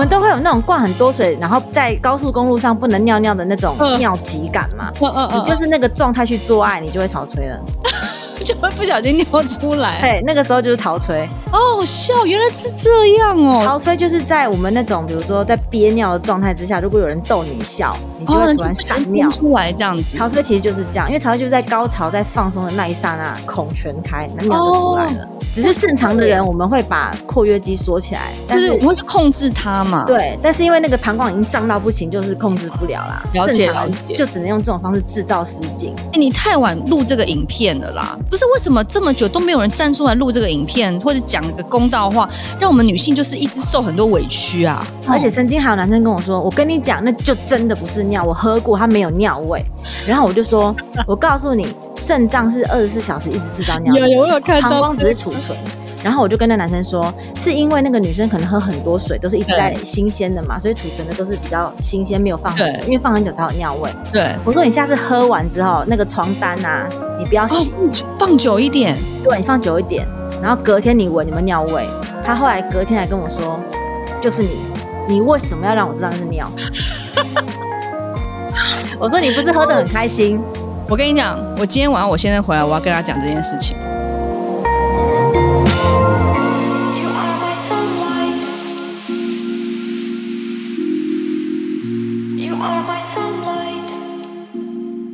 们都会有那种灌很多水，然后在高速公路上不能尿尿的那种尿急感嘛。嗯嗯嗯，你就是那个状态去做爱，你就会潮吹了。就会不小心尿出来，对，那个时候就是潮吹。哦，好笑，原来是这样哦。潮吹就是在我们那种，比如说在憋尿的状态之下，如果有人逗你笑，你就会突然闪尿、哦、出来这样子。潮吹其实就是这样，因为潮吹就是在高潮在放松的那一刹那，孔全开，那尿就出来了。哦、只是正常的人，我们会把括约肌缩起来，但是我们会控制它嘛。对，但是因为那个膀胱已经胀到不行，就是控制不了啦。了解了解，就只能用这种方式制造失禁。哎、欸，你太晚录这个影片了啦，不是为什么这么久都没有人站出来录这个影片，或者讲一个公道话，让我们女性就是一直受很多委屈啊！而且曾经还有男生跟我说：“我跟你讲，那就真的不是尿，我喝过，它没有尿味。”然后我就说：“我告诉你，肾脏是二十四小时一直制造尿，有有有看到，膀胱只是储存。”然后我就跟那男生说，是因为那个女生可能喝很多水，都是一直在新鲜的嘛，所以储存的都是比较新鲜，没有放很久，因为放很久才有尿味。对，我说你下次喝完之后，那个床单啊，你不要洗，哦、放久一点。对，你放久一点，然后隔天你闻你们尿味。他后来隔天来跟我说，就是你，你为什么要让我知道那是尿？我说你不是喝的很开心？我跟你讲，我今天晚上我先生回来，我要跟他讲这件事情。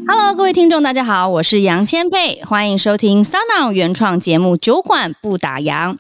Hello，各位听众，大家好，我是杨千霈，欢迎收听 SoundOn 原创节目《酒馆不打烊》。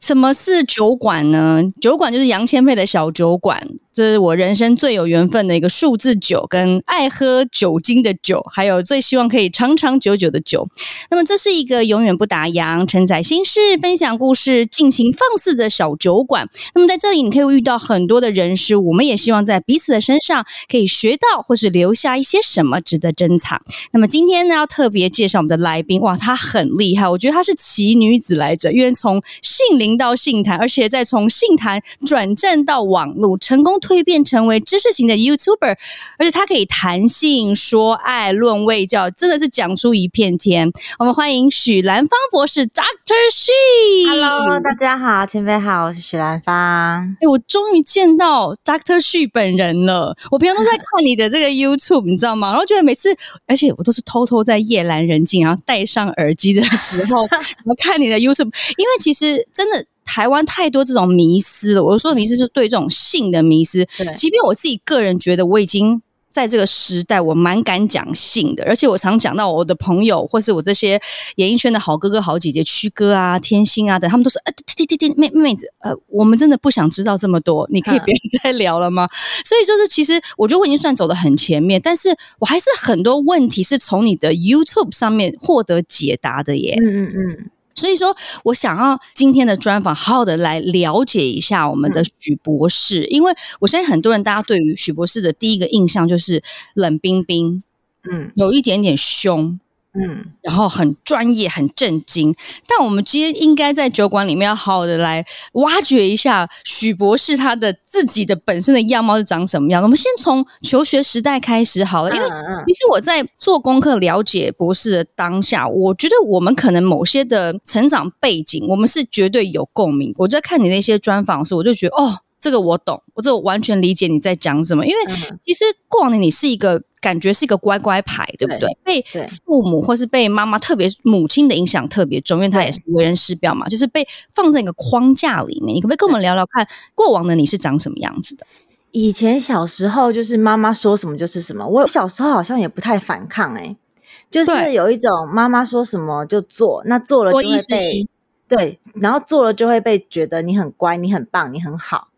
什么是酒馆呢？酒馆就是杨千霈的小酒馆，这是我人生最有缘分的一个数字酒，跟爱喝酒精的酒，还有最希望可以长长久久的酒。那么，这是一个永远不打烊、承载心事、分享故事、尽情放肆的小酒馆。那么，在这里你可以遇到很多的人事物，我们也希望在彼此的身上可以学到，或是留下一些什么值得珍藏。那么，今天呢，要特别介绍我们的来宾，哇，她很厉害，我觉得她是奇女子来着，因为从姓林到信坛，而且再从信坛转战到网络，成功蜕变成为知识型的 YouTuber，而且他可以谈性、说爱、论卫教，真的是讲出一片天。我们欢迎许兰芳博士，Dr. She。Hello，大家好，前辈好，我是许兰芳。哎，我终于见到 Doctor She 本人了。我平常都在看你的这个 YouTube，你知道吗？然后觉得每次，而且我都是偷偷在夜阑人静，然后戴上耳机的时候，然后看你的 YouTube，因为其实真的。台湾太多这种迷失了。我说的迷失是对这种性的迷失。即便我自己个人觉得，我已经在这个时代，我蛮敢讲性的。而且我常讲到我的朋友，或是我这些演艺圈的好哥哥、好姐姐，曲哥啊、天心啊等，他们都是：“呃，弟弟弟妹妹子，呃，我们真的不想知道这么多，你可以别再聊了吗？”嗯、所以就是，其实我觉得我已经算走的很前面，但是我还是很多问题是从你的 YouTube 上面获得解答的耶。嗯嗯嗯。所以说，我想要今天的专访，好好的来了解一下我们的许博士，因为我相信很多人，大家对于许博士的第一个印象就是冷冰冰，嗯，有一点点凶。嗯，然后很专业，很震惊。但我们今天应该在酒馆里面要好好的来挖掘一下许博士他的自己的本身的样貌是长什么样的。我们先从求学时代开始好了，因为其实我在做功课了解博士的当下，我觉得我们可能某些的成长背景，我们是绝对有共鸣。我在看你那些专访的时候，我就觉得哦。这个我懂，我这我完全理解你在讲什么。因为其实过往的你是一个感觉是一个乖乖牌，对不对？对，被父母或是被妈妈，特别母亲的影响特别重，因为她也是为人师表嘛，就是被放在一个框架里面。你可不可以跟我们聊聊看，过往的你是长什么样子的？以前小时候就是妈妈说什么就是什么，我小时候好像也不太反抗，欸，哎，就是有一种妈妈说什么就做，那做了就会被对，然后做了就会被觉得你很乖，你很棒，你很好。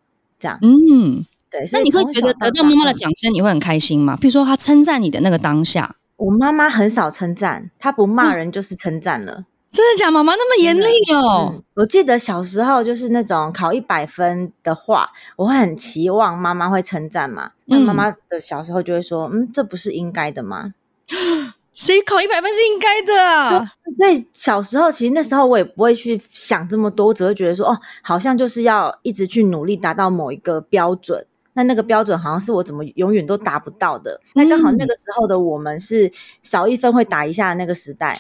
这样，嗯，对。那你会觉得得到妈妈的掌声，你会很开心吗？比如说，她称赞你的那个当下，我妈妈很少称赞，她不骂人就是称赞了。嗯、真的假？妈妈那么严厉哦、嗯。我记得小时候就是那种考一百分的话，我会很期望妈妈会称赞嘛。那妈妈的小时候就会说：“嗯，这不是应该的吗？” 谁考一百分是应该的啊？所以小时候其实那时候我也不会去想这么多，我只会觉得说哦，好像就是要一直去努力达到某一个标准。那那个标准好像是我怎么永远都达不到的。那刚好那个时候的我们是少一分会打一下的那个时代，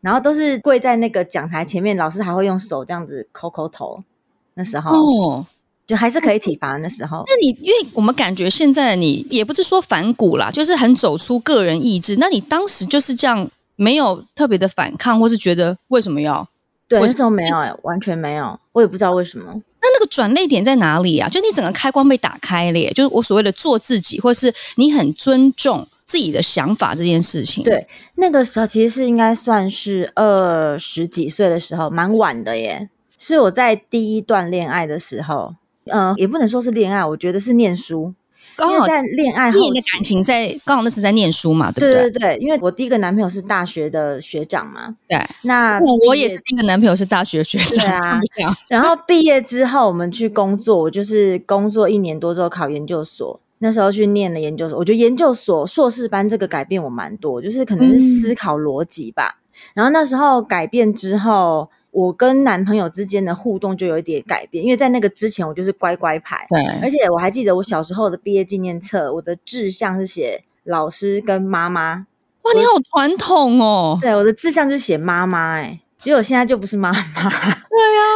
然后都是跪在那个讲台前面，老师还会用手这样子抠抠头。那时候。哦就还是可以体罚那时候。那你因为我们感觉现在的你也不是说反骨啦，就是很走出个人意志。那你当时就是这样，没有特别的反抗，或是觉得为什么要？对，那时候没有哎、欸，完全没有，我也不知道为什么。那个转捩点在哪里啊？就你整个开关被打开了耶，就是我所谓的做自己，或是你很尊重自己的想法这件事情。对，那个时候其实是应该算是二十几岁的时候，蛮晚的耶。是我在第一段恋爱的时候。嗯、也不能说是恋爱，我觉得是念书。刚好在恋爱后，你的感情在刚好那时在念书嘛，对不对？对对对，因为我第一个男朋友是大学的学长嘛。对，那我也是第一个男朋友是大学学长。对啊。然后毕业之后，我们去工作，我就是工作一年多之后考研究所，那时候去念了研究所。我觉得研究所硕士班这个改变我蛮多，就是可能是思考逻辑吧。嗯、然后那时候改变之后。我跟男朋友之间的互动就有一点改变，因为在那个之前我就是乖乖牌，对，而且我还记得我小时候的毕业纪念册，我的志向是写老师跟妈妈。哇，你好传统哦！对，我的志向就是写妈妈，哎，结果现在就不是妈妈。对呀、啊，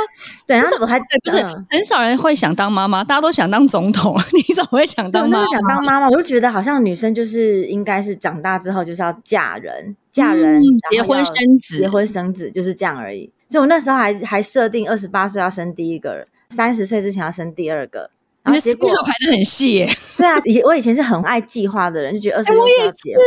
对，然后我还不是、嗯、很少人会想当妈妈，大家都想当总统，你怎么会想当妈妈？想当妈妈，我就觉得好像女生就是应该是长大之后就是要嫁人，嫁人，嗯、结婚生子，结婚生子就是这样而已。所以我那时候还还设定二十八岁要生第一个，三十岁之前要生第二个。然后结果排的很细耶。对啊，以我以前是很爱计划的人，就觉得二十六岁要结婚。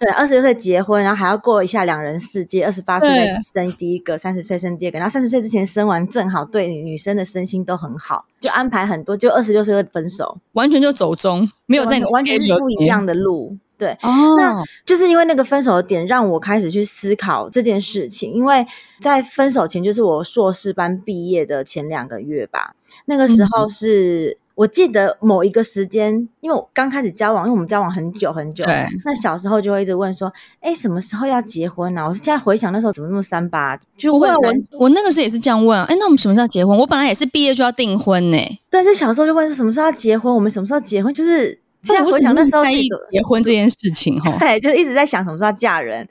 对，二十六岁结婚，然后还要过一下两人世界。二十八岁再生第一个，三十岁生第二个，然后三十岁之前生完正好对女生的身心都很好，就安排很多。就二十六岁会分手，完全就走中，没有在完全是不一样的路。对，哦，那就是因为那个分手的点，让我开始去思考这件事情。因为在分手前，就是我硕士班毕业的前两个月吧。那个时候是、嗯、我记得某一个时间，因为我刚开始交往，因为我们交往很久很久。对。那小时候就会一直问说：“哎，什么时候要结婚呢、啊？”我是现在回想那时候怎么那么三八，就会我我那个时候也是这样问。哎，那我们什么时候要结婚？我本来也是毕业就要订婚呢。对，就小时候就问是什么时候要结婚，我们什么时候结婚，就是。现在回想那时候结婚这件事情哈，对，就一直在想什么时候要嫁人。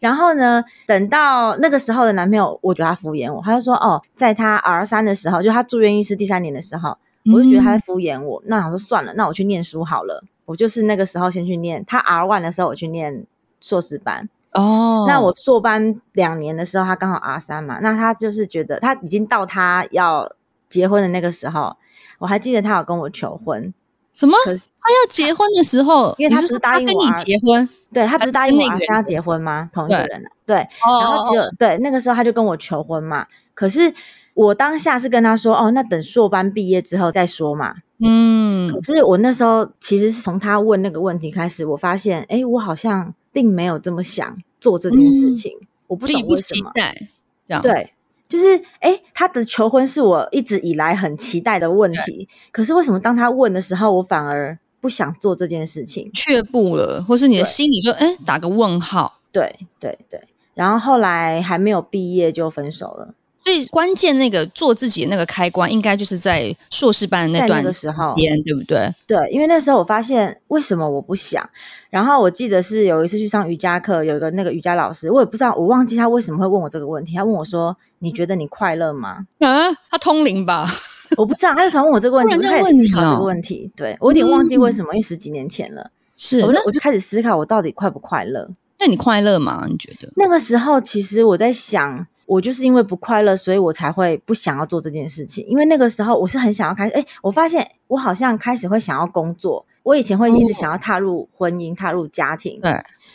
然后呢，等到那个时候的男朋友，我觉得他敷衍我，他就说哦，在他 R 三的时候，就他住院医师第三年的时候，我就觉得他在敷衍我。嗯、那我说算了，那我去念书好了。我就是那个时候先去念，他 R one 的时候我去念硕士班哦。那我硕班两年的时候，他刚好 R 三嘛，那他就是觉得他已经到他要结婚的那个时候，我还记得他有跟我求婚。什么？他要结婚的时候，因为他不是答应我跟你结婚，对他不是答应我跟他结婚吗？同一个人，对，然后只有对那个时候他就跟我求婚嘛。可是我当下是跟他说，哦，那等硕班毕业之后再说嘛。嗯，可是我那时候其实是从他问那个问题开始，我发现，哎，我好像并没有这么想做这件事情，我不懂为什么。对。就是，哎、欸，他的求婚是我一直以来很期待的问题。可是为什么当他问的时候，我反而不想做这件事情，却步了，或是你的心里就哎、欸、打个问号？对对对。然后后来还没有毕业就分手了。所以关键那个做自己的那个开关，应该就是在硕士班的那段时间，对不对？对，因为那时候我发现为什么我不想。然后我记得是有一次去上瑜伽课，有一个那个瑜伽老师，我也不知道，我忘记他为什么会问我这个问题。他问我说：“你觉得你快乐吗？” 啊，他通灵吧？我不知道，他就常问我这个问题，我就开始思考这个问题。对，我有点忘记为什么，因为十几年前了。是，我我就开始思考我到底快不快乐？那你快乐吗？你觉得？那个时候其实我在想。我就是因为不快乐，所以我才会不想要做这件事情。因为那个时候我是很想要开始，哎，我发现我好像开始会想要工作。我以前会一直想要踏入婚姻、踏入家庭。对。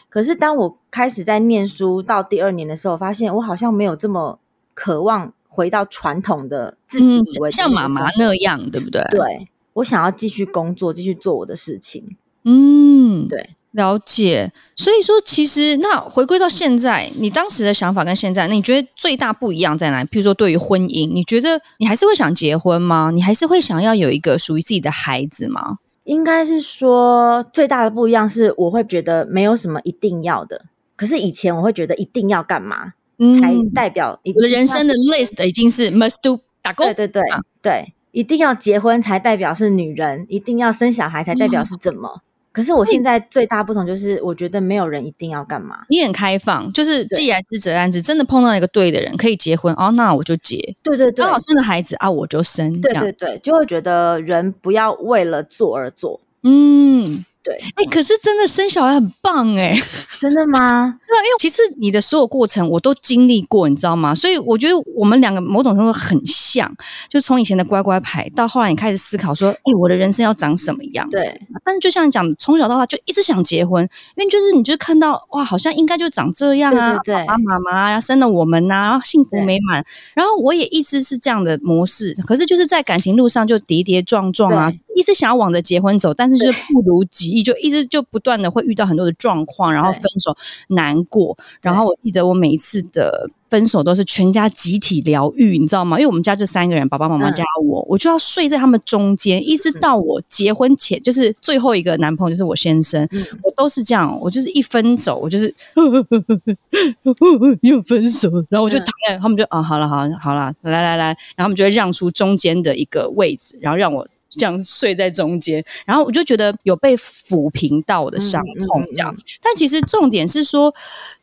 可是当我开始在念书到第二年的时候，我发现我好像没有这么渴望回到传统的自己以为像妈妈那样，对不对？对。我想要继续工作，继续做我的事情。嗯，对。了解，所以说其实那回归到现在，你当时的想法跟现在，那你觉得最大不一样在哪里？譬如说，对于婚姻，你觉得你还是会想结婚吗？你还是会想要有一个属于自己的孩子吗？应该是说最大的不一样是，我会觉得没有什么一定要的。可是以前我会觉得一定要干嘛，嗯、才代表我的人生的 list 已经是 must do 打勾。对对对、啊、对，一定要结婚才代表是女人，一定要生小孩才代表是怎么。嗯可是我现在最大不同就是，我觉得没有人一定要干嘛。你很开放，就是既来之则安之，真的碰到一个对的人可以结婚哦，那我就结。对对对，刚好生了孩子啊，我就生。对对对，就会觉得人不要为了做而做。嗯。对，哎、欸，可是真的生小孩很棒哎、欸，真的吗？对，因为其实你的所有过程我都经历过，你知道吗？所以我觉得我们两个某种程度很像，就从以前的乖乖牌到后来你开始思考说，哎、欸，我的人生要长什么样子？对。但是就像你讲，从小到大就一直想结婚，因为就是你就看到哇，好像应该就长这样啊，爸爸妈妈呀生了我们呐、啊，然后幸福美满。然后我也一直是这样的模式，可是就是在感情路上就跌跌撞撞啊，一直想要往着结婚走，但是就是不如己意，就一直就。不断的会遇到很多的状况，然后分手难过，然后我记得我每一次的分手都是全家集体疗愈，你知道吗？因为我们家就三个人，爸爸妈妈加我，嗯、我就要睡在他们中间，一直到我结婚前，就是最后一个男朋友就是我先生，嗯、我都是这样，我就是一分手，我就是 又分手，然后我就躺在，他们就啊，好了好了好了，来来来，然后他们就会让出中间的一个位置，然后让我。这样睡在中间，然后我就觉得有被抚平到我的伤痛，这样。嗯嗯嗯、但其实重点是说，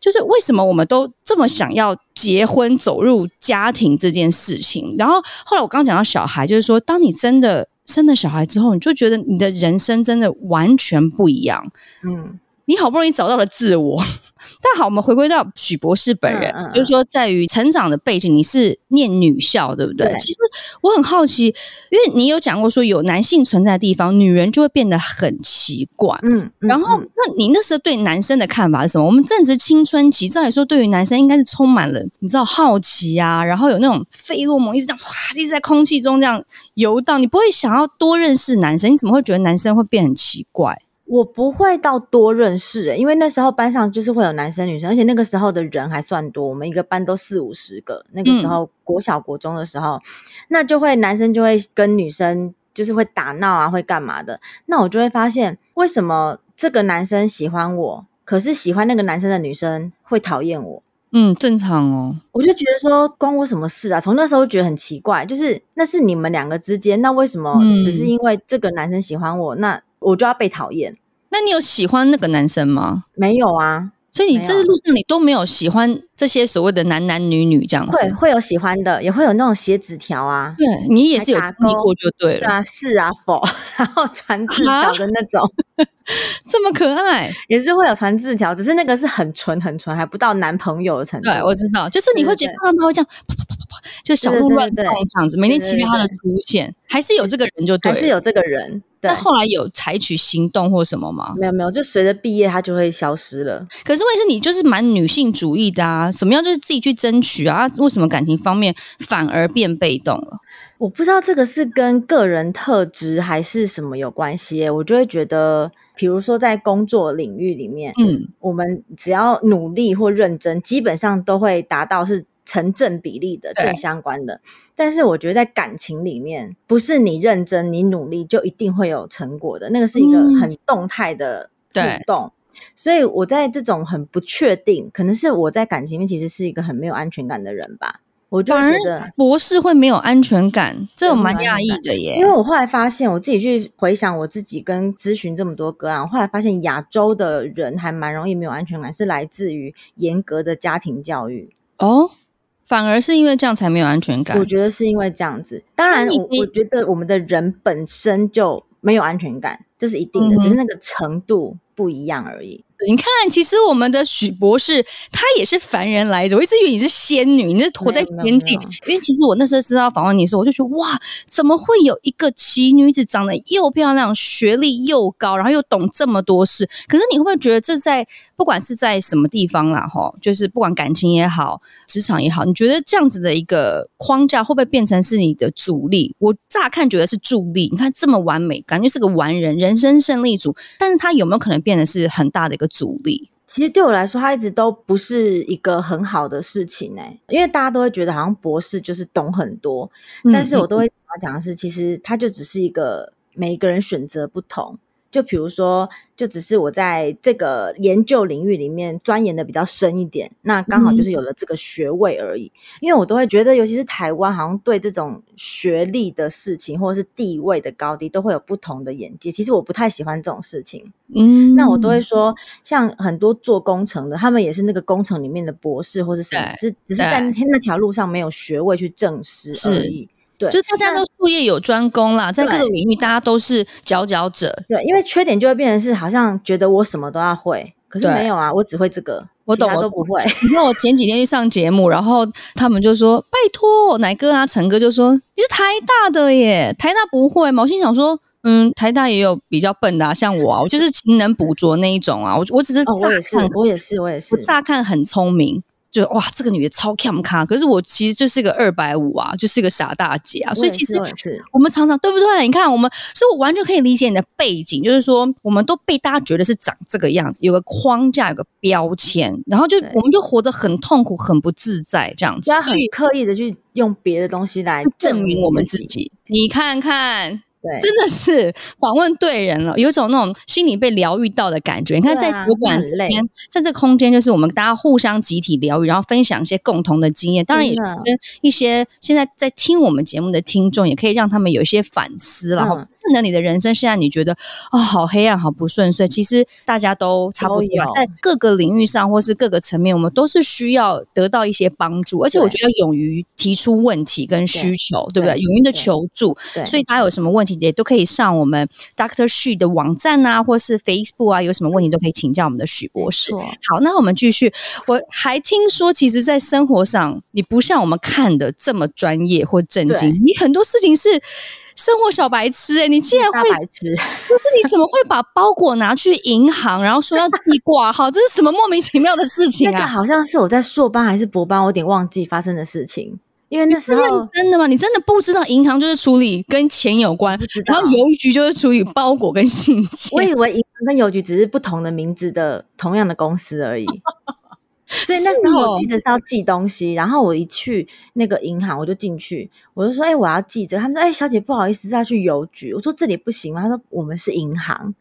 就是为什么我们都这么想要结婚、走入家庭这件事情？然后后来我刚刚讲到小孩，就是说，当你真的生了小孩之后，你就觉得你的人生真的完全不一样。嗯。你好不容易找到了自我，但好，我们回归到许博士本人，嗯嗯、就是说，在于成长的背景，你是念女校，对不对？对，其实我很好奇，因为你有讲过说，有男性存在的地方，女人就会变得很奇怪。嗯，嗯然后，那你那时候对男生的看法是什么？我们正值青春期，照理说，对于男生应该是充满了你知道好奇啊，然后有那种费洛蒙一直这样哗，一直在空气中这样游荡，你不会想要多认识男生？你怎么会觉得男生会变很奇怪？我不会到多认识、欸，因为那时候班上就是会有男生女生，而且那个时候的人还算多，我们一个班都四五十个。那个时候国小国中的时候，嗯、那就会男生就会跟女生就是会打闹啊，会干嘛的。那我就会发现，为什么这个男生喜欢我，可是喜欢那个男生的女生会讨厌我？嗯，正常哦。我就觉得说关我什么事啊？从那时候觉得很奇怪，就是那是你们两个之间，那为什么只是因为这个男生喜欢我，嗯、那我就要被讨厌？那你有喜欢那个男生吗？没有啊，所以你这路上你都没有喜欢这些所谓的男男女女这样子。会会有喜欢的，也会有那种写纸条啊。对，你也是有经历过就对了。对啊，是啊，否，然后传字条的那种，啊、这么可爱，也是会有传字条，只是那个是很纯很纯，还不到男朋友的程度。对，我知道，就是你会觉得他会这样。啪啪啪啪就小鹿乱撞这样子，每天期待他的出现，还是有这个人就对，还是有这个人。那后来有采取行动或什么吗？没有没有，就随着毕业他就会消失了。可是问题是你就是蛮女性主义的啊，什么样就是自己去争取啊？为什么感情方面反而变被动了？我不知道这个是跟个人特质还是什么有关系。我就会觉得，比如说在工作领域里面，嗯，我们只要努力或认真，基本上都会达到是。成正比例的正相关的，但是我觉得在感情里面，不是你认真、你努力就一定会有成果的，那个是一个很动态的互动。所以我在这种很不确定，可能是我在感情里面其实是一个很没有安全感的人吧。我就觉得博士会没有安全感，这种蛮讶异的耶。因为我后来发现，我自己去回想我自己跟咨询这么多个案，我后来发现亚洲的人还蛮容易没有安全感，是来自于严格的家庭教育哦。反而是因为这样才没有安全感。我觉得是因为这样子。当然我，我我觉得我们的人本身就没有安全感，这是一定的，嗯、只是那个程度不一样而已。你看，其实我们的许博士他也是凡人来着。我一直以为你是仙女，你是活在仙境。因为其实我那时候知道访问你的时候，我就觉得哇，怎么会有一个奇女子长得又漂亮、学历又高，然后又懂这么多事？可是你会不会觉得这在不管是在什么地方啦，哈，就是不管感情也好、职场也好，你觉得这样子的一个框架会不会变成是你的阻力？我乍看觉得是助力。你看这么完美，感觉是个完人、人生胜利组，但是他有没有可能变得是很大的一个？阻力，其实对我来说，它一直都不是一个很好的事情呢、欸。因为大家都会觉得好像博士就是懂很多，嗯、但是我都会讲的是，其实他就只是一个每一个人选择不同。就比如说，就只是我在这个研究领域里面钻研的比较深一点，那刚好就是有了这个学位而已。嗯、因为我都会觉得，尤其是台湾，好像对这种学历的事情或者是地位的高低，都会有不同的眼界。其实我不太喜欢这种事情。嗯，那我都会说，像很多做工程的，他们也是那个工程里面的博士或是什么，只是只是在那条路上没有学位去证实而已。对，就是大家都术业有专攻啦，在各个领域大家都是佼佼者。对，因为缺点就会变成是好像觉得我什么都要会，可是没有啊，我只会这个，我懂，我都不会。你看我前几天去上节目，然后他们就说：“拜托，乃哥啊，陈哥就说你是台大的耶，台大不会吗？”我心想说：“嗯，台大也有比较笨的啊，像我啊，我就是勤能补拙那一种啊，我我只是乍看，我也是，我也是，我乍看很聪明。”就哇，这个女的超 cam 咖，可是我其实就是个二百五啊，就是个傻大姐啊。所以其实我们常常对不对？你看我们，所以我完全可以理解你的背景，就是说我们都被大家觉得是长这个样子，有个框架，有个标签，然后就我们就活得很痛苦，很不自在这样子，所以刻意的去用别的东西来证明我们自己。你看看。对，真的是访问对人了，有一种那种心里被疗愈到的感觉。你看，在酒馆这边，在这个空间，就是我们大家互相集体疗愈，然后分享一些共同的经验。当然，也跟一些现在在听我们节目的听众，也可以让他们有一些反思，然后看着你的人生。现在你觉得啊、哦，好黑暗，好不顺遂。其实大家都差不多，在各个领域上或是各个层面，我们都是需要得到一些帮助。而且，我觉得勇于提出问题跟需求，对，对不对？勇于的求助。所以，大家有什么问题？也都可以上我们 Doctor She 的网站啊，或是 Facebook 啊，有什么问题都可以请教我们的许博士。好，那我们继续。我还听说，其实，在生活上，你不像我们看的这么专业或正经，你很多事情是生活小白痴哎、欸，你竟然会白痴？不是，你怎么会把包裹拿去银行，然后说要寄挂号？这是什么莫名其妙的事情啊？那个好像是我在硕班还是博班，我有点忘记发生的事情。因为那时候真的吗？你真的不知道银行就是处理跟钱有关，然后邮局就是处理包裹跟信件。我以为银行跟邮局只是不同的名字的同样的公司而已。所以那时候我记得是要寄东西，然后我一去那个银行，我就进去，我就说：“哎，我要寄这个。”他们说：“哎，小姐不好意思，是要去邮局。”我说：“这里不行吗？”他说：“我们是银行。”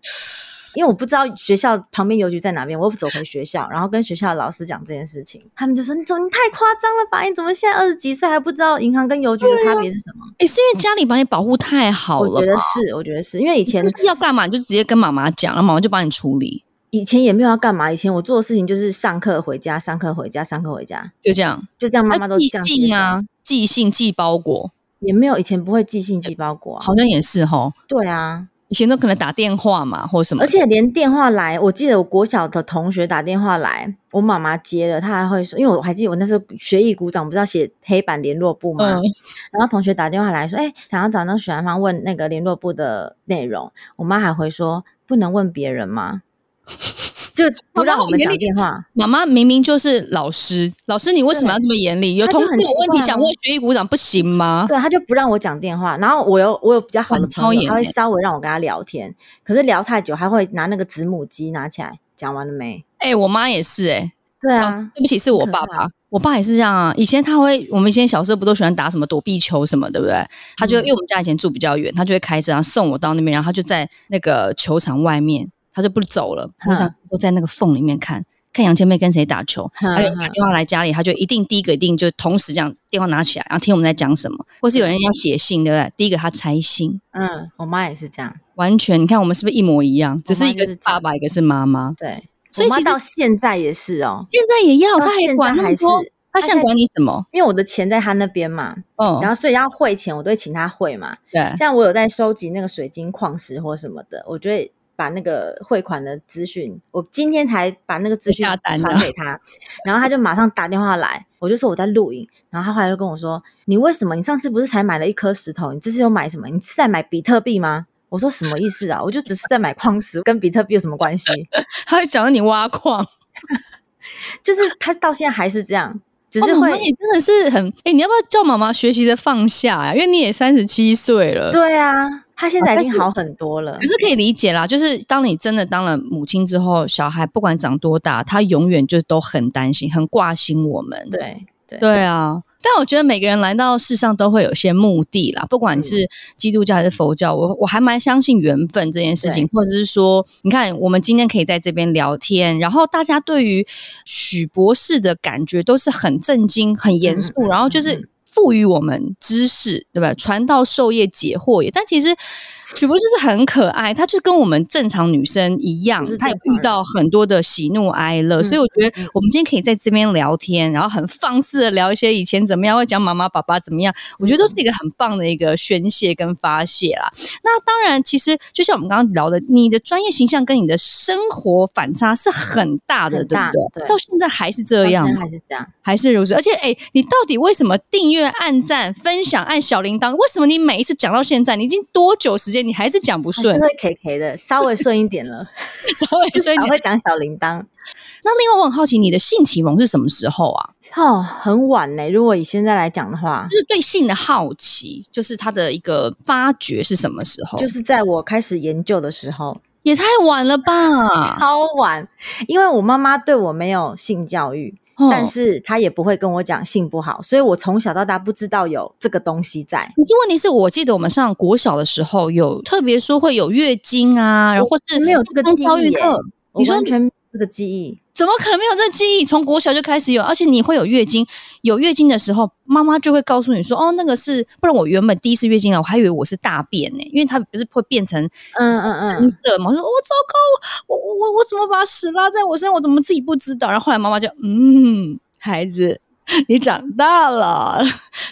因为我不知道学校旁边邮局在哪边，我走回学校，然后跟学校的老师讲这件事情，他们就说：“你怎么你太夸张了吧？你怎么现在二十几岁还不知道银行跟邮局的差别是什么？”哎、啊，是因为家里把你保护太好了。我觉得是，我觉得是因为以前要干嘛你就直接跟妈妈讲，然后妈妈就帮你处理。以前也没有要干嘛，以前我做的事情就是上课回家，上课回家，上课回家，就这样，就这样，妈妈都寄信啊，寄信寄包裹也没有，以前不会寄信寄包裹、啊，好像也是哈。对啊。以前都可能打电话嘛，或什么，而且连电话来，我记得我国小的同学打电话来，我妈妈接了，她还会说，因为我还记得我那时候学艺鼓掌，不是要写黑板联络簿嘛，嗯、然后同学打电话来说，哎、欸，想要找那个许兰芳问那个联络簿的内容，我妈还会说，不能问别人吗？就不让我们讲电话。妈妈明明就是老师，老师你为什么要这么严厉？有同学有问题想问学艺鼓掌不行吗？对，他就不让我讲电话。然后我有我有比较好的朋友，他会稍微让我跟他聊天。可是聊太久，还会拿那个子母机拿起来，讲完了没？哎、欸，我妈也是哎、欸。对啊、哦，对不起，是我爸爸。我爸也是这样啊。以前他会，我们以前小时候不都喜欢打什么躲避球什么，对不对？他就、嗯、因为我们家以前住比较远，他就会开车然后送我到那边，然后他就在那个球场外面。他就不走了，我想都在那个缝里面看看杨千妹跟谁打球，还有打电话来家里，他就一定第一个一定就同时这样电话拿起来，然后听我们在讲什么，或是有人要写信，对不对？第一个他拆信。嗯，我妈也是这样，完全你看我们是不是一模一样？只是一个是爸爸，一个是妈妈。对，所以其实到现在也是哦，现在也要，他还管还是，他现在管你什么？因为我的钱在他那边嘛，嗯，然后所以要汇钱，我都会请他汇嘛。对，像我有在收集那个水晶矿石或什么的，我觉得。把那个汇款的资讯，我今天才把那个资讯传给他，然后他就马上打电话来，我就说我在录影，然后他后来就跟我说：“你为什么？你上次不是才买了一颗石头？你这次又买什么？你是在买比特币吗？”我说：“什么意思啊？我就只是在买矿石，跟比特币有什么关系？” 他会讲你挖矿，就是他到现在还是这样，只是会，你真的是很哎、欸，你要不要叫妈妈学习的放下呀？因为你也三十七岁了，对啊。他现在已经好很多了，可是可以理解啦。就是当你真的当了母亲之后，小孩不管长多大，他永远就都很担心、很挂心我们。对对对啊，但我觉得每个人来到世上都会有些目的啦，不管你是基督教还是佛教，我我还蛮相信缘分这件事情，或者是说，你看我们今天可以在这边聊天，然后大家对于许博士的感觉都是很震惊、很严肃，然后就是赋予我们知识，对吧？传道授业解惑也，但其实。许博士是很可爱，他就是跟我们正常女生一样，他也遇到很多的喜怒哀乐，嗯、所以我觉得我们今天可以在这边聊天，然后很放肆的聊一些以前怎么样，会讲妈妈爸爸怎么样，我觉得都是一个很棒的一个宣泄跟发泄啦。嗯、那当然，其实就像我们刚刚聊的，你的专业形象跟你的生活反差是很大的，大对不对？对，到现在还是这样，还是这样，还是如此。而且，哎，你到底为什么订阅、按赞、分享、按小铃铛？为什么你每一次讲到现在，你已经多久时间？你还是讲不顺，会 K K 的，稍微顺一点了，稍微顺一点，会讲小铃铛。那另外我很好奇，你的性启蒙是什么时候啊？哦，很晚呢。如果以现在来讲的话，就是对性的好奇，就是它的一个发掘是什么时候？就是在我开始研究的时候，也太晚了吧，超晚。因为我妈妈对我没有性教育。但是他也不会跟我讲性不好，所以我从小到大不知道有这个东西在。可是问题是我记得我们上国小的时候有特别说会有月经啊，然后或是没有这个教育课，你说完全没有这个记忆。怎么可能没有这记忆？从国小就开始有，而且你会有月经，有月经的时候，妈妈就会告诉你说：“哦，那个是……不然我原本第一次月经了，我还以为我是大便呢，因为它不是会变成嗯嗯嗯颜色嘛。”我说：“我糟糕，我我我我怎么把屎拉在我身上？我怎么自己不知道？”然后后来妈妈就嗯，孩子，你长大了。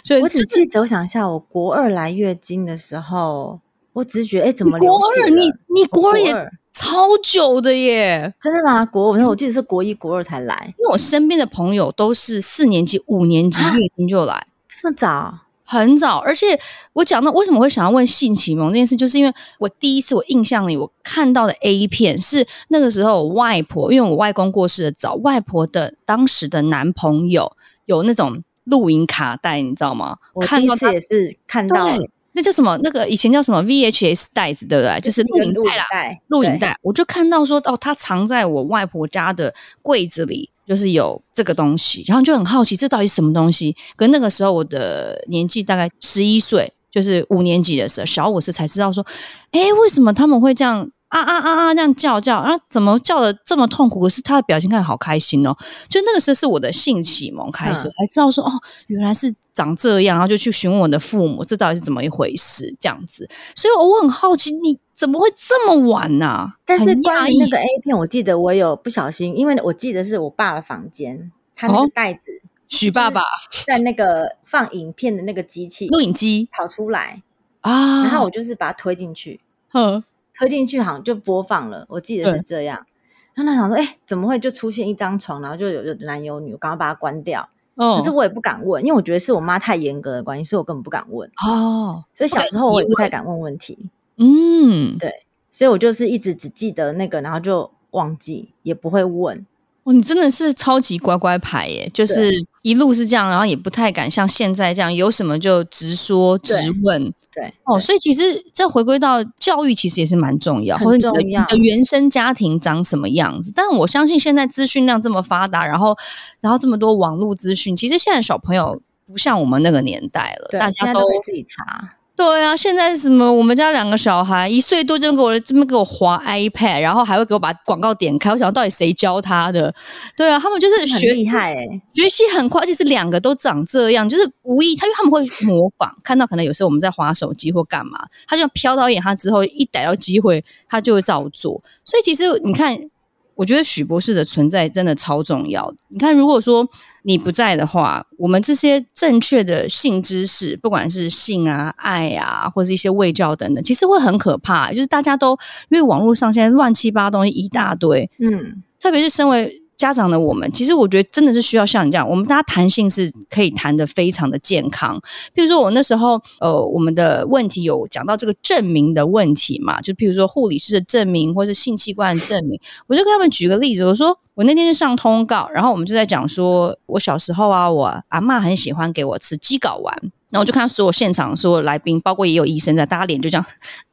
所以、就是、我只记得，我想一下，我国二来月经的时候，我只是觉得，哎，怎么国二？你你国二也。超久的耶，真的吗？国我我记得是国一、国二才来，因为我身边的朋友都是四年级、五年级月经就来，这么早，很早。而且我讲到为什么会想要问性启蒙这件事，就是因为我第一次我印象里我看到的 A 片是那个时候我外婆，因为我外公过世的早，外婆的当时的男朋友有那种录影卡带，你知道吗？我第一次也是看到。那叫什么？那个以前叫什么 VHS 带子，对不对？就是录影带啦，录影带。我就看到说，哦，它藏在我外婆家的柜子里，就是有这个东西，然后就很好奇，这到底是什么东西？可那个时候我的年纪大概十一岁，就是五年级的时候，小五时才知道说，哎，为什么他们会这样？啊啊啊啊！那样叫叫，然后怎么叫的这么痛苦？可是他的表情看好开心哦。就那个时候是我的性启蒙开始，嗯、才知道说哦，原来是长这样，然后就去询问我的父母，这到底是怎么一回事？这样子，所以我很好奇，你怎么会这么晚呢、啊？但是关于那个 A 片，我记得我有不小心，因为我记得是我爸的房间，他那个袋子，哦、许爸爸在那个放影片的那个机器录影机跑出来啊，然后我就是把它推进去，嗯。推进去好像就播放了，我记得是这样。然后他想说：“哎、欸，怎么会就出现一张床，然后就有有男有女？我赶快把它关掉。哦”可是我也不敢问，因为我觉得是我妈太严格的关系，所以我根本不敢问。哦，所以小时候我也不太敢问问题。嗯，对，所以我就是一直只记得那个，然后就忘记，也不会问。哦，你真的是超级乖乖牌耶！就是一路是这样，然后也不太敢像现在这样，有什么就直说直问。对哦，所以其实这回归到教育，其实也是蛮重要，或者你的原生家庭长什么样子。但我相信现在资讯量这么发达，然后然后这么多网络资讯，其实现在小朋友不像我们那个年代了，大家都，都自己查。对啊，现在是什么？我们家两个小孩一岁多就给我这么给我滑 iPad，然后还会给我把广告点开。我想到底谁教他的？对啊，他们就是学厉害学习很快，而且是两个都长这样，就是无意他，因为他们会模仿，看到可能有时候我们在滑手机或干嘛，他就瞟到一眼他之后，一逮到机会，他就会照做。所以其实你看，我觉得许博士的存在真的超重要。你看，如果说。你不在的话，我们这些正确的性知识，不管是性啊、爱啊，或是一些卫教等等，其实会很可怕。就是大家都因为网络上现在乱七八糟东西一大堆，嗯，特别是身为。家长的我们，其实我觉得真的是需要像你这样，我们大家谈性是可以谈得非常的健康。比如说我那时候，呃，我们的问题有讲到这个证明的问题嘛，就譬如说护理师的证明，或是性器官的证明，我就跟他们举个例子，我说我那天是上通告，然后我们就在讲说，我小时候啊，我阿嬷很喜欢给我吃鸡睾丸。然后我就看到所有现场所有来宾，包括也有医生在，大家脸就这样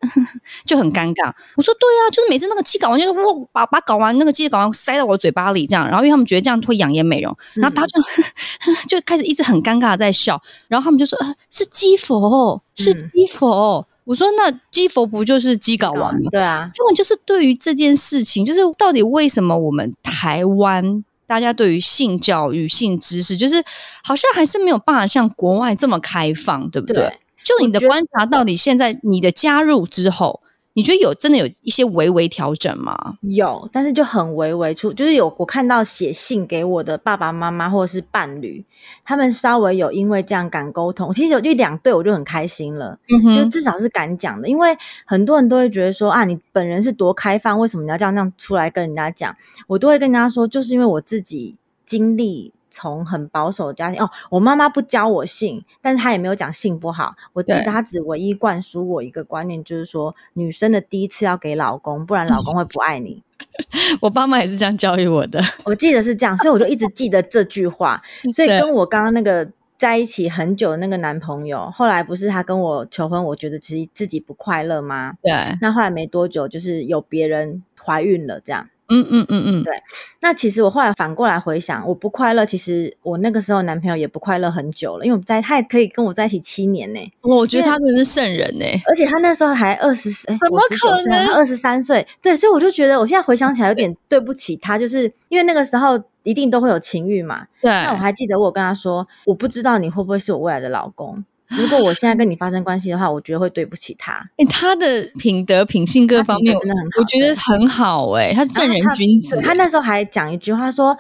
就很尴尬。我说对啊，就是每次那个鸡睾丸，就是我把把睾丸那个鸡睾丸塞到我嘴巴里这样，然后因为他们觉得这样会养颜美容，然后大家就、嗯、就开始一直很尴尬的在笑，然后他们就说、呃、是鸡佛，是鸡佛。嗯、我说那鸡佛不就是鸡睾丸吗？对啊，他们就是对于这件事情，就是到底为什么我们台湾？大家对于性教育、性知识，就是好像还是没有办法像国外这么开放，对不对？对，就你的观察，到底现在你的加入之后。你觉得有真的有一些微微调整吗？有，但是就很微微出，就是有我看到写信给我的爸爸妈妈或者是伴侣，他们稍微有因为这样敢沟通，其实有一两对我就很开心了，嗯哼，就至少是敢讲的，因为很多人都会觉得说啊，你本人是多开放，为什么你要这样这样出来跟人家讲？我都会跟人家说，就是因为我自己经历。从很保守的家庭哦，我妈妈不教我性，但是她也没有讲性不好。我记得她只唯一灌输我一个观念，就是说女生的第一次要给老公，不然老公会不爱你。我爸妈也是这样教育我的，我记得是这样，所以我就一直记得这句话。所以跟我刚刚那个在一起很久的那个男朋友，后来不是他跟我求婚，我觉得其实自己不快乐吗？对。那后来没多久，就是有别人怀孕了，这样。嗯嗯嗯嗯，对。那其实我后来反过来回想，我不快乐，其实我那个时候男朋友也不快乐很久了，因为我们在他也可以跟我在一起七年呢。我觉得他真的是圣人呢，而且他那时候还二十，怎么可能？他二十三岁，对，所以我就觉得我现在回想起来有点对不起他，就是因为那个时候一定都会有情欲嘛。对。那我还记得我跟他说，我不知道你会不会是我未来的老公。如果我现在跟你发生关系的话，我觉得会对不起他。哎、欸，他的品德、品性各方面真的很好，我觉得很好、欸。哎，他是正人君子。他那时候还讲一句话说：“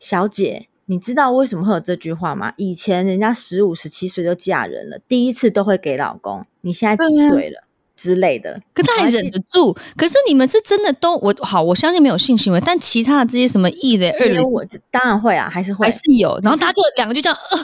小姐，你知道为什么会有这句话吗？以前人家十五、十七岁就嫁人了，第一次都会给老公。你现在几岁了、嗯、之类的？可他还忍得住。可是你们是真的都我好，我相信没有性行为，但其他的这些什么一的二的，我当然会啊，还是会，还是有。然后他就两个就这样，呃，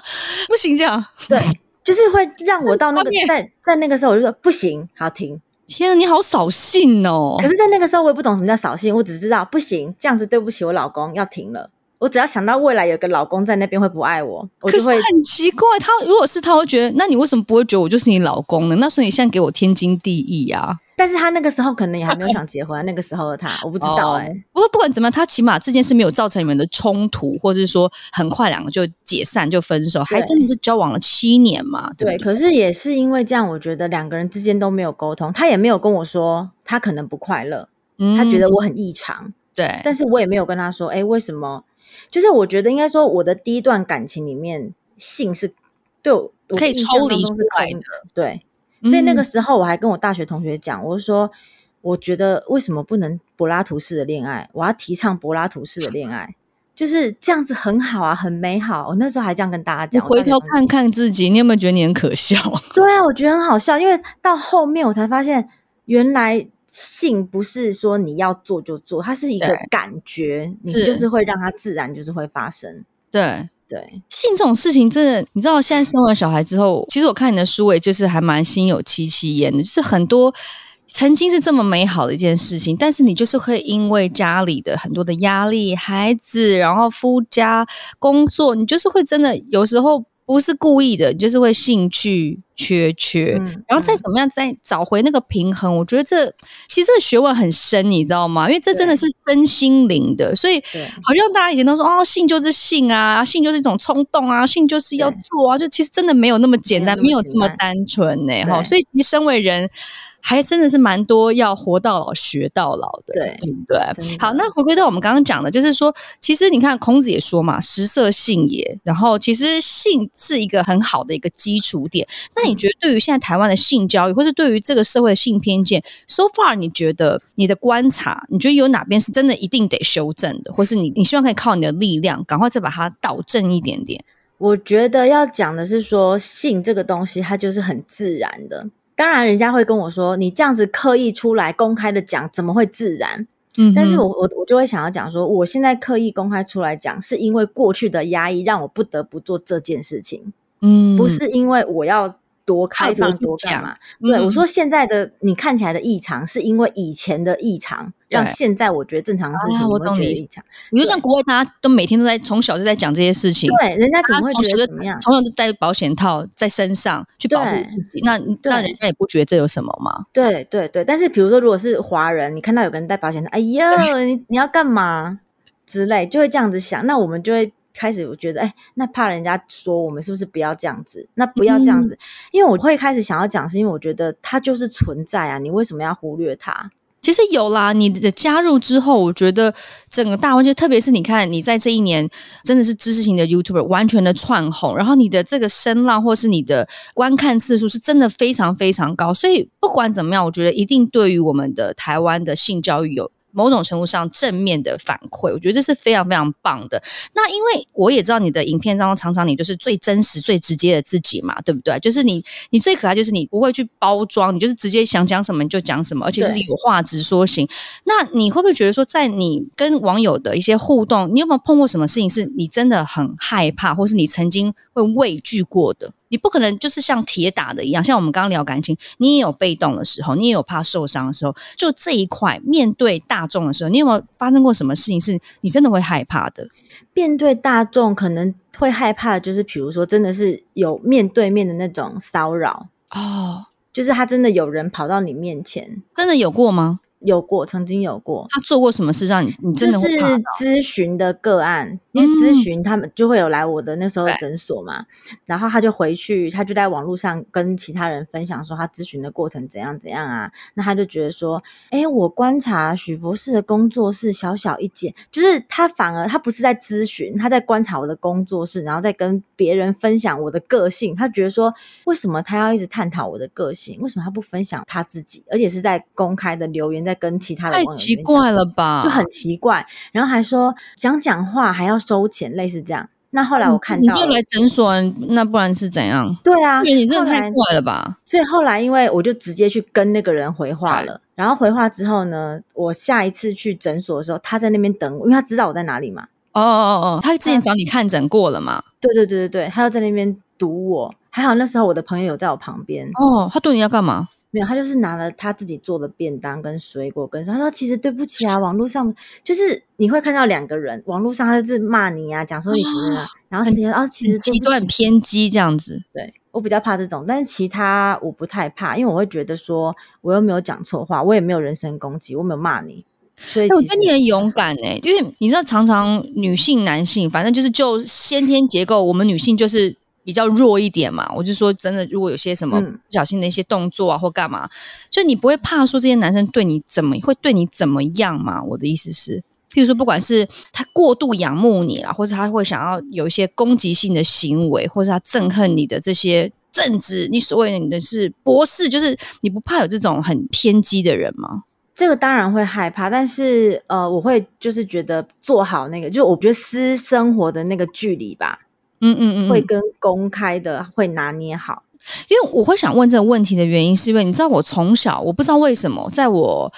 不行这样，对。” 就是会让我到那个在在那个时候，我就说不行，好停。天啊，你好扫兴哦！可是，在那个时候，我也不懂什么叫扫兴，我只知道不行，这样子对不起我老公，要停了。我只要想到未来有个老公在那边会不爱我，我就会很奇怪。他如果是他会觉得，那你为什么不会觉得我就是你老公呢？那所以你现在给我天经地义啊。但是他那个时候可能也还没有想结婚，那个时候的他我不知道哎、欸。不过不管怎么样，他起码这件事没有造成你们的冲突，或者是说很快两个就解散就分手，还真的是交往了七年嘛？对，对，对。可是也是因为这样，我觉得两个人之间都没有沟通，他也没有跟我说他可能不快乐，嗯、他觉得我很异常。对，但是我也没有跟他说，哎，为什么？就是我觉得应该说，我的第一段感情里面，性是对我可以抽离出来的，对。所以那个时候，我还跟我大学同学讲，我说，我觉得为什么不能柏拉图式的恋爱？我要提倡柏拉图式的恋爱，就是这样子很好啊，很美好。我那时候还这样跟大家讲。你回头看看自己，你有没有觉得你很可笑？对啊，我觉得很好笑，因为到后面我才发现，原来性不是说你要做就做，它是一个感觉，你就是会让它自然就是会发生。对。对，性这种事情真的，你知道，现在生完小孩之后，其实我看你的书，也就是还蛮心有戚戚焉的。就是很多曾经是这么美好的一件事情，但是你就是会因为家里的很多的压力、孩子，然后夫家工作，你就是会真的有时候。不是故意的，就是会兴趣缺缺，嗯、然后再怎么样再找回那个平衡，嗯、我觉得这其实这个学问很深，你知道吗？因为这真的是身心灵的，所以好像大家以前都说哦，性就是性啊，性就是一种冲动啊，性就是要做啊，就其实真的没有那么简单，没有这么单纯呢。哈。所以你身为人。还真的是蛮多要活到老学到老的，对，对不对？好，那回归到我们刚刚讲的，就是说，其实你看孔子也说嘛，“食色，性也”，然后其实性是一个很好的一个基础点。那你觉得对于现在台湾的性教育，或是对于这个社会的性偏见，so far，你觉得你的观察，你觉得有哪边是真的一定得修正的，或是你你希望可以靠你的力量，赶快再把它导正一点点？我觉得要讲的是说，性这个东西，它就是很自然的。当然，人家会跟我说：“你这样子刻意出来公开的讲，怎么会自然？”嗯，但是我我我就会想要讲说，我现在刻意公开出来讲，是因为过去的压抑让我不得不做这件事情。嗯，不是因为我要多开放多干嘛？对、嗯、我说，现在的你看起来的异常，是因为以前的异常，让现在我觉得正常的事情你会觉得异常。你就像国外，大家都每天都在从小就在讲这些事情，对，人家怎么会觉得怎么样？从小就戴保险套在身上去保护自己，那那人家也不觉得这有什么吗？对对对，但是比如说，如果是华人，你看到有个人戴保险套，哎呀，你你要干嘛之类，就会这样子想，那我们就会。开始我觉得，哎，那怕人家说我们是不是不要这样子？那不要这样子，嗯、因为我会开始想要讲，是因为我觉得它就是存在啊，你为什么要忽略它？其实有啦，你的加入之后，我觉得整个大湾区，特别是你看，你在这一年真的是知识型的 YouTuber 完全的窜红，然后你的这个声浪或是你的观看次数是真的非常非常高，所以不管怎么样，我觉得一定对于我们的台湾的性教育有。某种程度上正面的反馈，我觉得这是非常非常棒的。那因为我也知道你的影片当中，常常你就是最真实、最直接的自己嘛，对不对？就是你，你最可爱就是你不会去包装，你就是直接想讲什么你就讲什么，而且是有话直说型。那你会不会觉得说，在你跟网友的一些互动，你有没有碰过什么事情是你真的很害怕，或是你曾经会畏惧过的？你不可能就是像铁打的一样，像我们刚刚聊感情，你也有被动的时候，你也有怕受伤的时候。就这一块，面对大众的时候，你有没有发生过什么事情是你真的会害怕的？面对大众可能会害怕的，就是比如说，真的是有面对面的那种骚扰哦，就是他真的有人跑到你面前，真的有过吗？有过，曾经有过。他做过什么事让你你真的会是咨询的个案？因为咨询他们就会有来我的那时候的诊所嘛，嗯、然后他就回去，他就在网络上跟其他人分享说他咨询的过程怎样怎样啊。那他就觉得说，哎，我观察许博士的工作室小小一间，就是他反而他不是在咨询，他在观察我的工作室，然后再跟别人分享我的个性。他觉得说，为什么他要一直探讨我的个性？为什么他不分享他自己？而且是在公开的留言在。跟其他的太奇怪了吧，就很奇怪，然后还说想讲话还要收钱，类似这样。那后来我看到你就来诊所，那不然是怎样？对啊，因为你真的太怪了吧。所以后来，因为我就直接去跟那个人回话了。然后回话之后呢，我下一次去诊所的时候，他在那边等我，因为他知道我在哪里嘛。哦哦哦，他之前找你看诊过了嘛？对对对对对，他要在那边堵我。还好那时候我的朋友有在我旁边。哦，他堵你要干嘛？没有，他就是拿了他自己做的便当跟水果跟，他说其实对不起啊，网络上就是你会看到两个人，网络上他就是骂你啊，讲说你怎么然后实际上啊其实极端偏激这样子。对，我比较怕这种，但是其他我不太怕，因为我会觉得说我又没有讲错话，我也没有人身攻击，我没有骂你，所以、欸、我觉得你很勇敢哎、欸，因为你知道常常女性男性，反正就是就先天结构，我们女性就是。比较弱一点嘛，我就说真的，如果有些什么不小心的一些动作啊，或干嘛，就你不会怕说这些男生对你怎么会对你怎么样嘛？我的意思是，譬如说，不管是他过度仰慕你啦，或者他会想要有一些攻击性的行为，或者他憎恨你的这些政治，你所谓的你的是博士，就是你不怕有这种很偏激的人吗？这个当然会害怕，但是呃，我会就是觉得做好那个，就我觉得私生活的那个距离吧。嗯嗯嗯，会跟公开的会拿捏好，因为我会想问这个问题的原因，是因为你知道我从小我不知道为什么，在我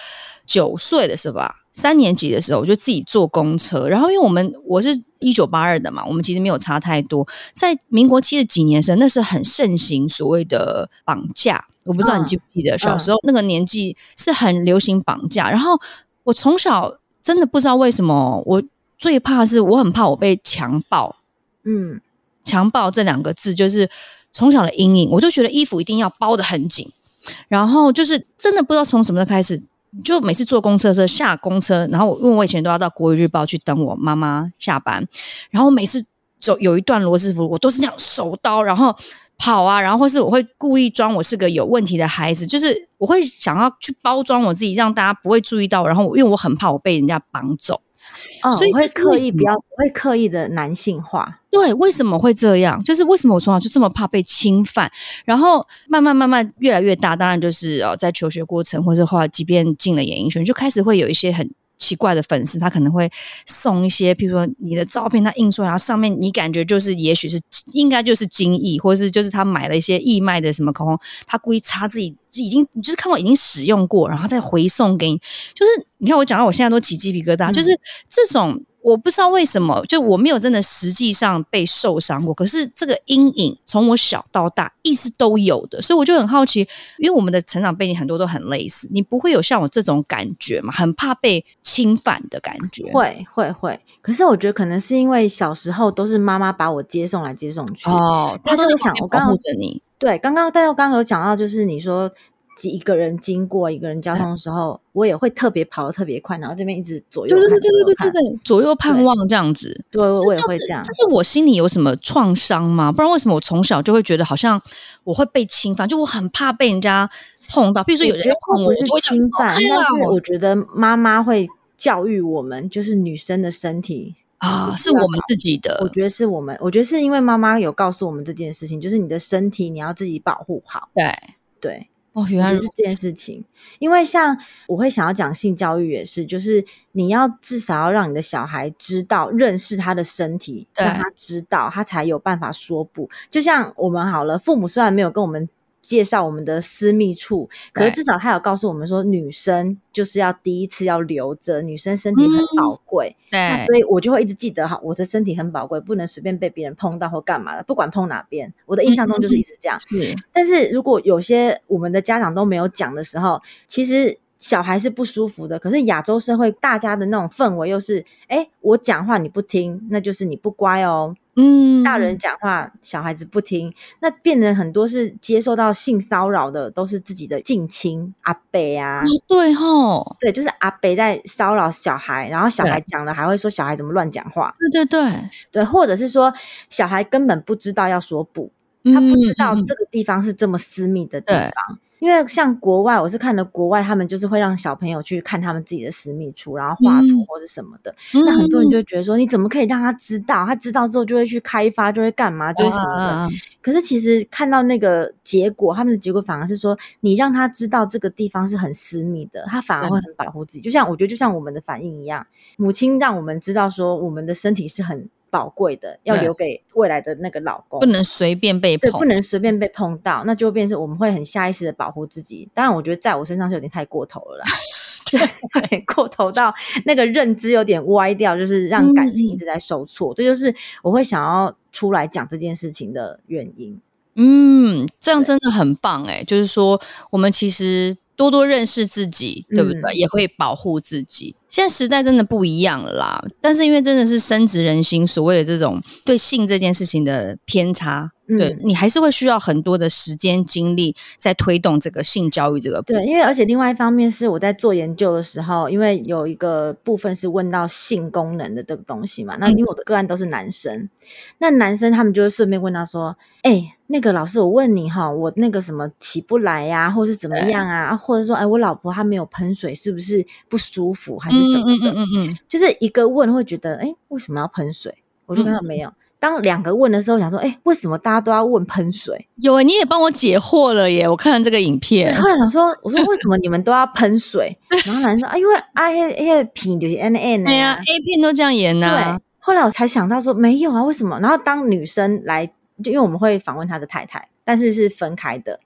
九岁的时候吧，三年级的时候我就自己坐公车，然后因为我们我是一九八二的嘛，我们其实没有差太多，在民国七十几年的时候，那是很盛行所谓的绑架，我不知道你记不记得、嗯、小时候那个年纪是很流行绑架，然后我从小真的不知道为什么，我最怕是我很怕我被强暴，嗯。强暴这两个字就是从小的阴影，我就觉得衣服一定要包得很紧，然后就是真的不知道从什么时候开始，就每次坐公车的时候下公车，然后我因为我以前都要到国语日报去等我妈妈下班，然后每次走有一段罗斯福，我都是那样手刀，然后跑啊，然后或是我会故意装我是个有问题的孩子，就是我会想要去包装我自己，让大家不会注意到，然后因为我很怕我被人家绑走。哦，所以会刻意不要不会刻意的男性化。对，为什么会这样？就是为什么我从小就这么怕被侵犯？然后慢慢慢慢越来越大，当然就是哦，在求学过程或者后来，即便进了演艺圈，就开始会有一些很奇怪的粉丝，他可能会送一些，譬如说你的照片，他印出来，然后上面你感觉就是，也许是应该就是精益，或者是就是他买了一些义卖的什么口红，他故意擦自己已经就是看过已经使用过，然后再回送给你，就是你看我讲到我现在都起鸡皮疙瘩，嗯、就是这种。我不知道为什么，就我没有真的实际上被受伤过，可是这个阴影从我小到大一直都有的，所以我就很好奇，因为我们的成长背景很多都很类似，你不会有像我这种感觉嘛？很怕被侵犯的感觉？会会会，可是我觉得可能是因为小时候都是妈妈把我接送来接送去哦，他就是想我刚护着你。对，刚刚但是我刚刚有讲到，就是你说。一个人经过一个人交通的时候，我也会特别跑得特别快，然后这边一直左右看，对对对对对对，左右盼望这样子。对，我也会这样。这是我心里有什么创伤吗？不然为什么我从小就会觉得好像我会被侵犯？就我很怕被人家碰到，比如说有人碰我，不是侵犯，但是我觉得妈妈会教育我们，就是女生的身体啊，是我们自己的。我觉得是我们，我觉得是因为妈妈有告诉我们这件事情，就是你的身体你要自己保护好。对对。哦，原来是这件事情。因为像我会想要讲性教育也是，就是你要至少要让你的小孩知道、认识他的身体，让他知道，他才有办法说不。就像我们好了，父母虽然没有跟我们。介绍我们的私密处，可是至少他有告诉我们说，女生就是要第一次要留着，女生身体很宝贵。嗯、对，那所以我就会一直记得哈，我的身体很宝贵，不能随便被别人碰到或干嘛的，不管碰哪边。我的印象中就是一直这样。是、嗯，但是如果有些我们的家长都没有讲的时候，其实。小孩是不舒服的，可是亚洲社会大家的那种氛围又是，哎，我讲话你不听，那就是你不乖哦。嗯，大人讲话小孩子不听，那变成很多是接受到性骚扰的，都是自己的近亲阿伯啊。哦、对吼，对，就是阿伯在骚扰小孩，然后小孩讲了还会说小孩怎么乱讲话。对对对对，或者是说小孩根本不知道要说不，他不知道这个地方是这么私密的地方。嗯因为像国外，我是看的国外，他们就是会让小朋友去看他们自己的私密处，然后画图或者什么的。嗯、那很多人就觉得说，你怎么可以让他知道？他知道之后就会去开发，就会干嘛，就是什么的。啊、可是其实看到那个结果，他们的结果反而是说，你让他知道这个地方是很私密的，他反而会很保护自己。嗯、就像我觉得，就像我们的反应一样，母亲让我们知道说，我们的身体是很。宝贵的要留给未来的那个老公，不能随便被不能随便被碰到，那就变成我们会很下意识的保护自己。当然，我觉得在我身上是有点太过头了啦，对，过头到那个认知有点歪掉，就是让感情一直在受挫。嗯、这就是我会想要出来讲这件事情的原因。嗯，这样真的很棒哎，对就是说我们其实。多多认识自己，对不对？嗯、也会保护自己。现在时代真的不一样了啦，但是因为真的是深植人心，所谓的这种对性这件事情的偏差。对，你还是会需要很多的时间精力在推动这个性教育这个部分。对，因为而且另外一方面是我在做研究的时候，因为有一个部分是问到性功能的这个东西嘛，那因为我的个案都是男生，嗯、那男生他们就会顺便问他说：“哎、欸，那个老师，我问你哈，我那个什么起不来呀、啊，或是怎么样啊？对或者说，哎，我老婆她没有喷水，是不是不舒服还是什么的？嗯嗯嗯，嗯嗯就是一个问会觉得，哎、欸，为什么要喷水？我就跟他没有。嗯”当两个问的时候，想说，哎，为什么大家都要问喷水？有，你也帮我解惑了耶！我看了这个影片，后来想说，我说为什么你们都要喷水？然后男生说，啊，因为啊，那那片就是 N N 对啊，A 片都这样演呐。对，后来我才想到说，没有啊，为什么？然后当女生来，就因为我们会访问他的太太，但是是分开的，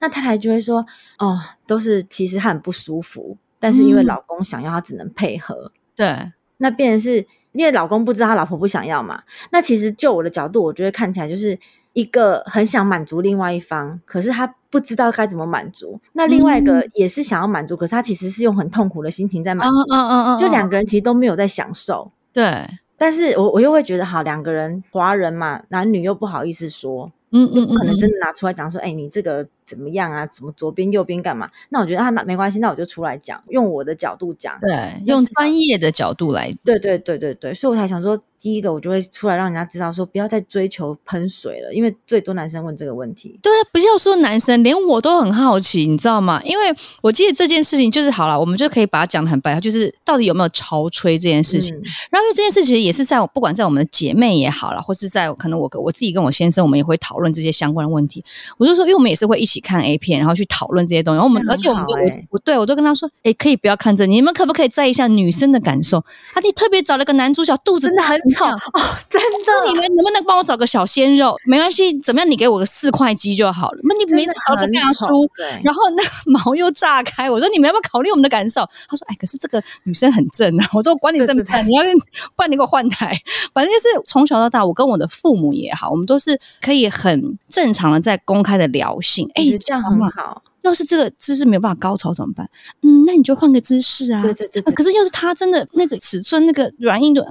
那太太就会说，哦，都是其实她很不舒服，但是因为老公想要，她只能配合。对，那变成是。因为老公不知道他老婆不想要嘛，那其实就我的角度，我觉得看起来就是一个很想满足另外一方，可是他不知道该怎么满足。那另外一个也是想要满足，嗯、可是他其实是用很痛苦的心情在满足。嗯嗯嗯，就两个人其实都没有在享受。对，但是我我又会觉得，好，两个人华人嘛，男女又不好意思说，嗯嗯，不可能真的拿出来讲说，哎、你这个。怎么样啊？怎么左边右边干嘛？那我觉得啊，那没关系，那我就出来讲，用我的角度讲，对，用专业的角度来，对对对对对，所以我才想说，第一个我就会出来让人家知道说，不要再追求喷水了，因为最多男生问这个问题。对，不要说男生，连我都很好奇，你知道吗？因为我记得这件事情就是好了，我们就可以把它讲得很白，就是到底有没有潮吹这件事情。嗯、然后因为这件事情也是在不管在我们的姐妹也好了，或是在可能我我自己跟我先生，我们也会讨论这些相关的问题。我就说，因为我们也是会一起。起看 A 片，然后去讨论这些东西。然后我们，而且我们都我我对我都跟他说，哎，可以不要看这，你们可不可以在意一下女生的感受？啊，你特别找了个男主角，肚子真的很丑哦，真的。你们能不能帮我找个小鲜肉？没关系，怎么样？你给我个四块肌就好了。那你没找个大叔，然后那个毛又炸开。我说你们要不要考虑我们的感受？他说，哎，可是这个女生很正啊。我说我管你正不正，你要不然你给我换台。反正就是从小到大，我跟我的父母也好，我们都是可以很正常的在公开的聊性。哎，这样很好。要是这个姿势没有办法高潮怎么办？嗯，那你就换个姿势啊。对对对，对、啊。可是要是他真的那个尺寸那个软硬度，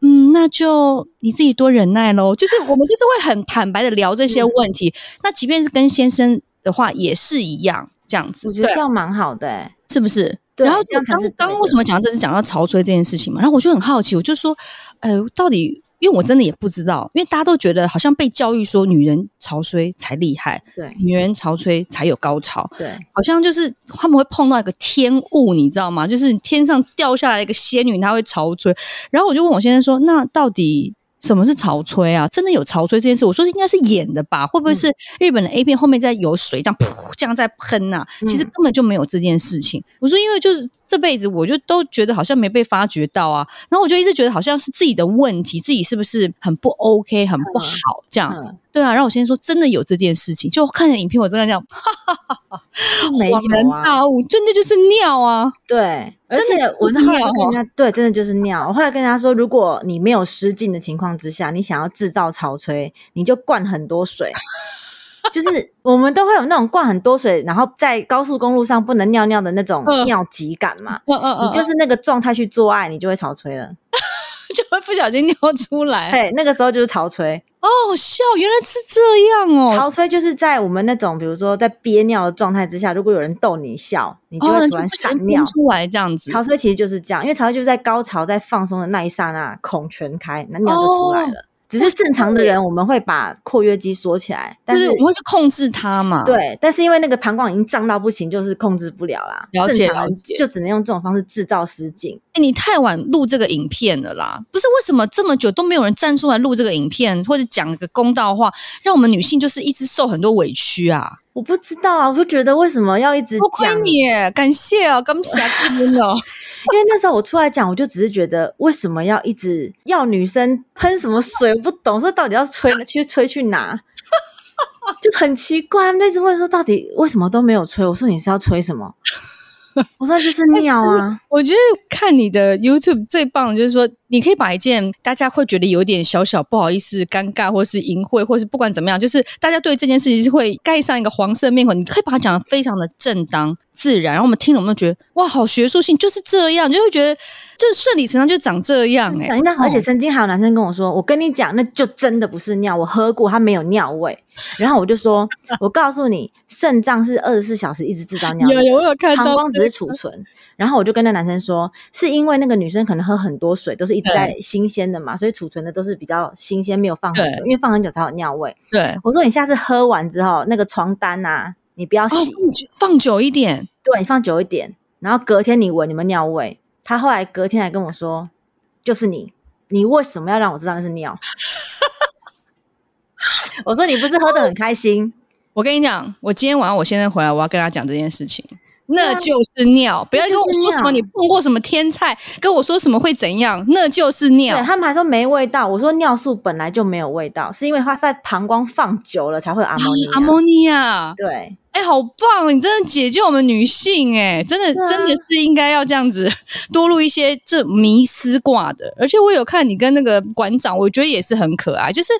嗯，那就你自己多忍耐喽。就是我们就是会很坦白的聊这些问题。嗯、那即便是跟先生的话也是一样这样子。我觉得这样蛮好的、欸，是不是？然后刚刚为什么讲到这是讲到潮吹这件事情嘛？然后我就很好奇，我就说，呃，到底。因为我真的也不知道，因为大家都觉得好像被教育说女人潮吹才厉害，对，女人潮吹才有高潮，对，好像就是他们会碰到一个天物，你知道吗？就是天上掉下来一个仙女，她会潮吹。然后我就问我先生说：“那到底？”什么是潮吹啊？真的有潮吹这件事？我说应该是演的吧？会不会是日本的 A 片后面在有水这样噗这样在喷呐、啊？其实根本就没有这件事情。我说因为就是这辈子我就都觉得好像没被发掘到啊，然后我就一直觉得好像是自己的问题，自己是不是很不 OK，很不好这样。对啊，然后我先说真的有这件事情，就看了影片我真的这样，哈哈哈哈恍然大悟，真的就是尿啊！对，而且我后来跟人家对，真的就是尿。我后来跟人家说，如果你没有失禁的情况之下，你想要制造潮吹，你就灌很多水，就是我们都会有那种灌很多水，然后在高速公路上不能尿尿的那种尿急感嘛。嗯嗯嗯，你就是那个状态去做爱，你就会潮吹了。就会不小心尿出来，对，那个时候就是潮吹哦，好笑，原来是这样哦。潮吹就是在我们那种，比如说在憋尿的状态之下，如果有人逗你笑，你就会突然闪尿、哦、出来这样子。潮吹其实就是这样，因为潮吹就是在高潮在放松的那一刹那，孔全开，那尿就出来了。哦只是正常的人，我们会把括约肌缩起来，但是我们会去控制它嘛？对，但是因为那个膀胱已经胀到不行，就是控制不了啦。了解了解，就只能用这种方式制造失禁。哎，你太晚录这个影片了啦！不是为什么这么久都没有人站出来录这个影片，或者讲个公道话，让我们女性就是一直受很多委屈啊？我不知道啊，我就觉得为什么要一直讲？多亏你，感谢啊，感谢真的。因为那时候我出来讲，我就只是觉得为什么要一直要女生喷什么水，我不懂，说到底要吹去吹去哪，就很奇怪。那一直问说到底为什么都没有吹，我说你是要吹什么？我说就是尿啊！我觉得看你的 YouTube 最棒的就是说，你可以把一件大家会觉得有点小小不好意思、尴尬，或是淫秽，或是不管怎么样，就是大家对这件事情是会盖上一个黄色面孔。你可以把它讲的非常的正当、自然，然后我们听了我们都觉得哇，好学术性，就是这样，就会觉得就是顺理成章就长这样哎、欸。而且曾经还有男生跟我说：“我跟你讲，那就真的不是尿，我喝过，它没有尿味。”然后我就说：“我告诉你，肾脏是二十四小时一直制造尿，有有我有看到，膀胱只是储存。”然后我就跟那男生说：“是因为那个女生可能喝很多水，都是一直在新鲜的嘛，所以储存的都是比较新鲜，没有放很久，因为放很久才有尿味。”对，我说：“你下次喝完之后，那个床单啊，你不要洗，放久一点。对，你放久一点，然后隔天你闻你们尿味。”他后来隔天来跟我说：“就是你，你为什么要让我知道那是尿？” 我说，你不是喝的很开心？我跟你讲，我今天晚上我先生回来，我要跟他讲这件事情。那就是尿，不要跟我说什么你碰过什么天菜，跟我说什么会怎样，那就是尿。对，他们还说没味道，我说尿素本来就没有味道，是因为它在膀胱放久了才会有阿莫尼亚。阿莫尼亚，对。哎、欸，好棒！你真的解救我们女性、欸，哎，真的、啊、真的是应该要这样子多录一些这迷思挂的。而且我有看你跟那个馆长，我觉得也是很可爱。就是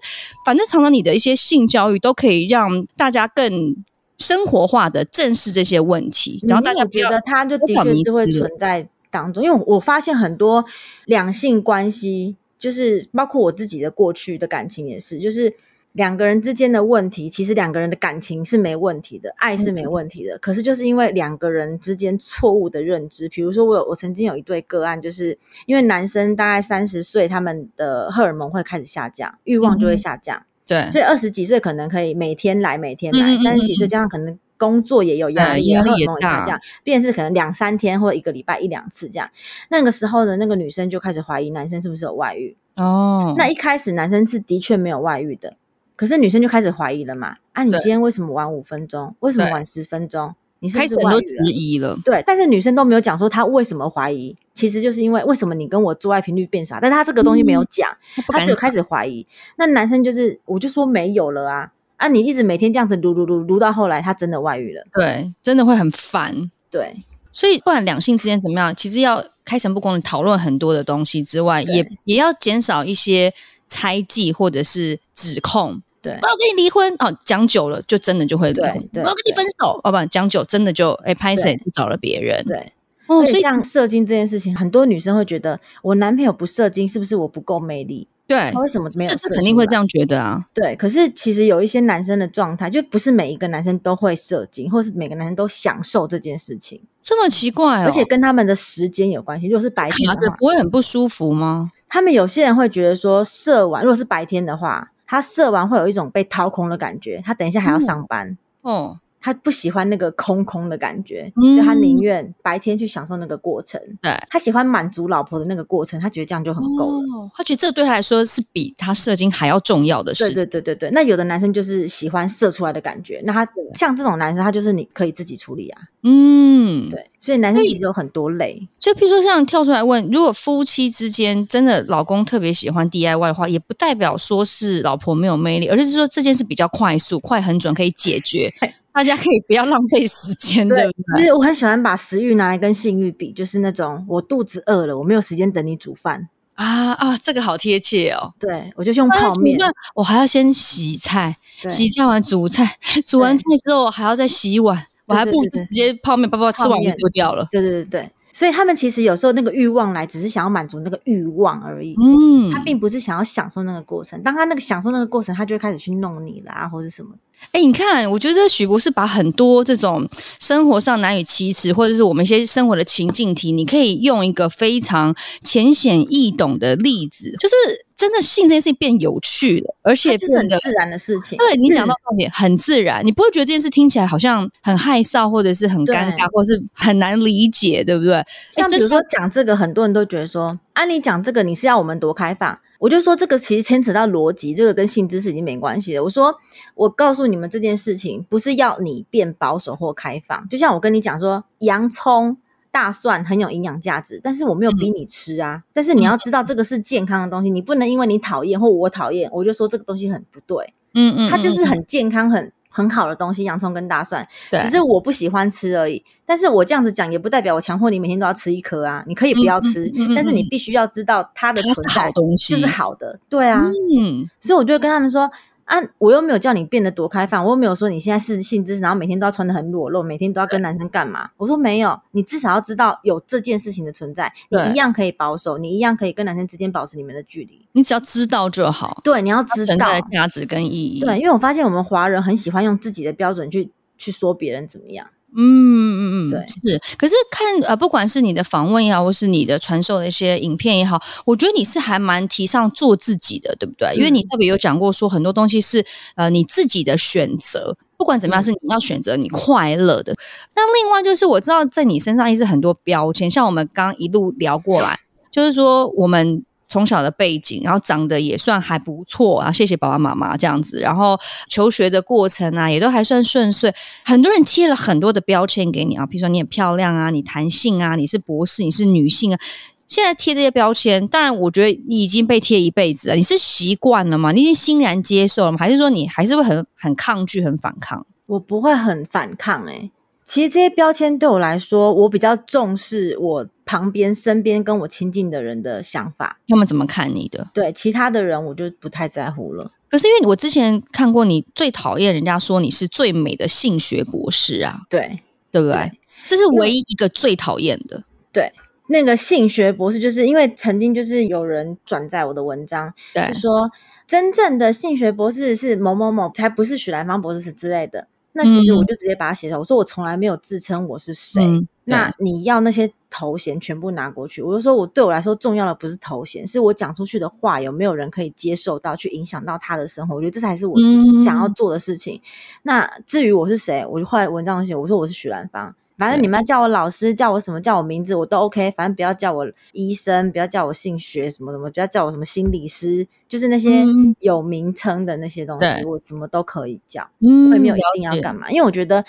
反正常常你的一些性教育都可以让大家更生活化的正视这些问题，然后大家觉得它就的确是会存在当中。因为我发现很多两性关系，就是包括我自己的过去的感情也是，就是。两个人之间的问题，其实两个人的感情是没问题的，爱是没问题的。嗯、可是就是因为两个人之间错误的认知，比如说我有我曾经有一对个案，就是因为男生大概三十岁，他们的荷尔蒙会开始下降，欲望就会下降。嗯、对，所以二十几岁可能可以每天来，每天来；三十几岁加上可能工作也有压力，荷尔蒙也下降，变成是可能两三天或者一个礼拜一两次这样。那个时候呢，那个女生就开始怀疑男生是不是有外遇。哦，那一开始男生是的确没有外遇的。可是女生就开始怀疑了嘛？啊，啊，你今天为什么晚五分钟？为什么晚十分钟？你是不是外遇了？质疑了。对，但是女生都没有讲说她为什么怀疑，其实就是因为为什么你跟我做爱频率变少，但她这个东西没有讲，她、嗯、只有开始怀疑。那男生就是，我就说没有了啊，啊，你一直每天这样子撸撸撸撸到后来，他真的外遇了。对，真的会很烦。对，所以不管两性之间怎么样，其实要开诚布公的讨论很多的东西之外，也也要减少一些猜忌或者是指控。对，我要跟你离婚哦，讲久了就真的就会离婚。我要跟你分手，哦不，讲久真的就哎拍谁就找了别人。对，哦，所以像射精这件事情，很多女生会觉得我男朋友不射精，是不是我不够魅力？对，他为什么没有？这肯定会这样觉得啊。对，可是其实有一些男生的状态，就不是每一个男生都会射精，或是每个男生都享受这件事情。这么奇怪哦，而且跟他们的时间有关系。如果是白天的话，卡着不会很不舒服吗？他们有些人会觉得说，射完如果是白天的话。他射完会有一种被掏空的感觉，他等一下还要上班。嗯、哦。他不喜欢那个空空的感觉，嗯、所以他宁愿白天去享受那个过程。对，他喜欢满足老婆的那个过程，他觉得这样就很够了。哦、他觉得这对他来说是比他射精还要重要的事情。对对对对对。那有的男生就是喜欢射出来的感觉，那他像这种男生，他就是你可以自己处理啊。嗯，对。所以男生其实有很多类。所以，譬如说像跳出来问，如果夫妻之间真的老公特别喜欢 DIY 的话，也不代表说是老婆没有魅力，而是说这件事比较快速、快、很准，可以解决。大家可以不要浪费时间，对不对？就是我很喜欢把食欲拿来跟性欲比，就是那种我肚子饿了，我没有时间等你煮饭啊啊，这个好贴切哦。对，我就用泡面，我还要先洗菜，洗菜完煮菜，煮完菜之后我还要再洗碗，我还不如直接泡面，把把吃完就丢掉了。对对对对。所以他们其实有时候那个欲望来，只是想要满足那个欲望而已。嗯，他并不是想要享受那个过程。当他那个享受那个过程，他就会开始去弄你啦，或者什么。哎、欸，你看，我觉得许博士把很多这种生活上难以启齿，或者是我们一些生活的情境题，你可以用一个非常浅显易懂的例子，就是真的性这件事情变有趣了，而且就是很自然的事情。对，你讲到重点，很自然，你不会觉得这件事听起来好像很害臊，或者是很尴尬，或者是很难理解，对不对？像比如说讲这个，很多人都觉得说，啊，你讲这个，你是要我们多开放？我就说这个其实牵扯到逻辑，这个跟性知识已经没关系了。我说，我告诉你们这件事情，不是要你变保守或开放。就像我跟你讲说，洋葱、大蒜很有营养价值，但是我没有逼你吃啊。嗯、但是你要知道，这个是健康的东西，你不能因为你讨厌或我讨厌，我就说这个东西很不对。嗯嗯，它就是很健康、很。很好的东西，洋葱跟大蒜，对，只是我不喜欢吃而已。但是我这样子讲，也不代表我强迫你每天都要吃一颗啊。你可以不要吃，嗯嗯嗯、但是你必须要知道它的存在就是好的，对啊。嗯，所以我就跟他们说。啊！我又没有叫你变得多开放，我又没有说你现在是性知识，然后每天都要穿的很裸露，每天都要跟男生干嘛？我说没有，你至少要知道有这件事情的存在，你一样可以保守，你一样可以跟男生之间保持你们的距离。你只要知道就好。对，你要知道价值跟意义。对，因为我发现我们华人很喜欢用自己的标准去去说别人怎么样。嗯嗯嗯，对，是。可是看呃，不管是你的访问也好，或是你的传授的一些影片也好，我觉得你是还蛮提倡做自己的，对不对？嗯、因为你特别有讲过说很多东西是呃你自己的选择，不管怎么样是你要选择你快乐的。那、嗯、另外就是我知道在你身上一直很多标签，像我们刚一路聊过来，就是说我们。从小的背景，然后长得也算还不错啊，谢谢爸爸妈妈这样子。然后求学的过程啊，也都还算顺遂。很多人贴了很多的标签给你啊，比如说你很漂亮啊，你弹性啊，你是博士，你是女性啊。现在贴这些标签，当然我觉得你已经被贴一辈子了。你是习惯了吗？你已经欣然接受了吗？还是说你还是会很很抗拒、很反抗？我不会很反抗哎、其实这些标签对我来说，我比较重视我旁边、身边跟我亲近的人的想法，他们怎么看你的？对，其他的人我就不太在乎了。可是因为我之前看过你最讨厌人家说你是最美的性学博士啊，对，对不对？对，这是唯一一个最讨厌的。对，那个性学博士，就是因为曾经就是有人转载我的文章，对，就说真正的性学博士是某某某，才不是许兰芳博士是之类的。那其实我就直接把它写上，我说我从来没有自称我是谁。嗯、那你要那些头衔全部拿过去，我就说我对我来说重要的不是头衔，是我讲出去的话有没有人可以接受到，去影响到他的生活。我觉得这才是我想要做的事情。嗯、那至于我是谁，我就后来文章写，我说我是许兰芳。反正你们要叫我老师，叫我什么，叫我名字，我都 OK。反正不要叫我医生，不要叫我姓学什么什么，不要叫我什么心理师，就是那些有名称的那些东西，嗯、我什么都可以叫。嗯，我也没有一定要干嘛，因为我觉得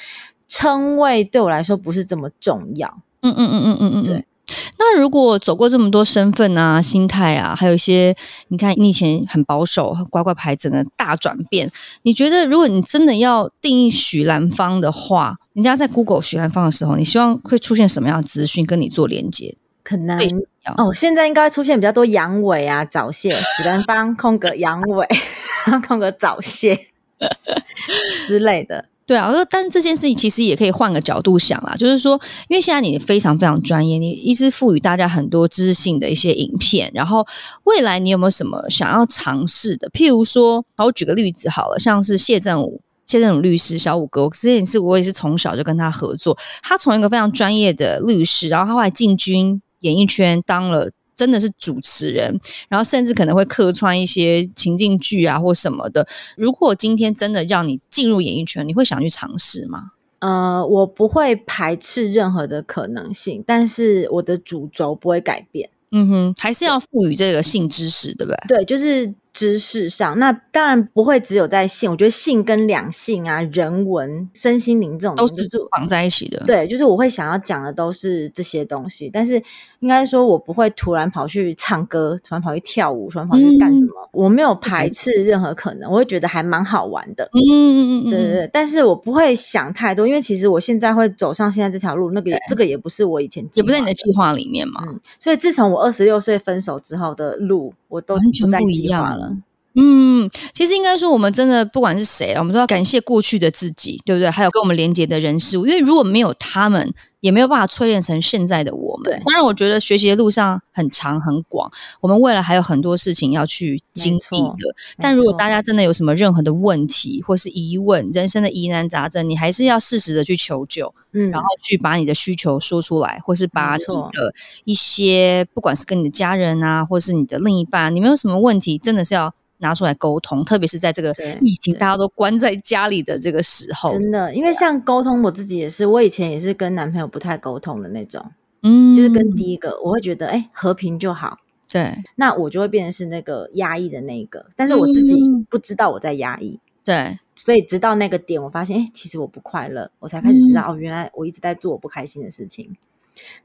称谓对我来说不是这么重要。嗯嗯嗯嗯嗯嗯，对。那如果走过这么多身份啊、心态啊，还有一些，你看你以前很保守、很乖乖牌，整个大转变，你觉得如果你真的要定义许兰芳的话，人家在 Google 许蓝方的时候，你希望会出现什么样的资讯跟你做连接？可能哦，现在应该出现比较多阳痿啊、早泄、许蓝方空格阳痿 空格早泄 之类的。对啊，但是这件事情其实也可以换个角度想啦，就是说，因为现在你非常非常专业，你一直赋予大家很多知识性的一些影片，然后未来你有没有什么想要尝试的？譬如说，好，我举个例子好了，像是谢振武，谢震武律师，小五哥，这也是我也是从小就跟他合作，他从一个非常专业的律师，然后他后来进军演艺圈，当了。真的是主持人，然后甚至可能会客串一些情境剧啊或什么的。如果今天真的让你进入演艺圈，你会想去尝试吗？呃，我不会排斥任何的可能性，但是我的主轴不会改变。嗯哼，还是要赋予这个性知识，对不对？对，就是。知识上，那当然不会只有在性。我觉得性跟两性啊、人文、身心灵这种都是绑在一起的。对，就是我会想要讲的都是这些东西。但是应该说，我不会突然跑去唱歌，突然跑去跳舞，突然跑去干什么。嗯、我没有排斥任何可能，我会觉得还蛮好玩的。嗯嗯嗯，对对对。但是我不会想太多，因为其实我现在会走上现在这条路，那个这个也不是我以前也不在你的计划里面嘛。嗯、所以自从我二十六岁分手之后的路，我都完全不一样了。嗯，其实应该说，我们真的不管是谁，我们都要感谢过去的自己，对不对？还有跟我们连接的人事物，因为如果没有他们，也没有办法淬炼成现在的我们。当然，我觉得学习的路上很长很广，我们未来还有很多事情要去经历的。但如果大家真的有什么任何的问题或是疑问，人生的疑难杂症，你还是要适时的去求救，嗯，然后去把你的需求说出来，或是把你的一些，不管是跟你的家人啊，或是你的另一半，你们有什么问题，真的是要。拿出来沟通，特别是在这个疫情大家都关在家里的这个时候，真的，因为像沟通，我自己也是，我以前也是跟男朋友不太沟通的那种，嗯，就是跟第一个，我会觉得，哎，和平就好，对，那我就会变成是那个压抑的那一个，但是我自己不知道我在压抑，对，所以直到那个点，我发现，哎，其实我不快乐，我才开始知道，哦，原来我一直在做我不开心的事情。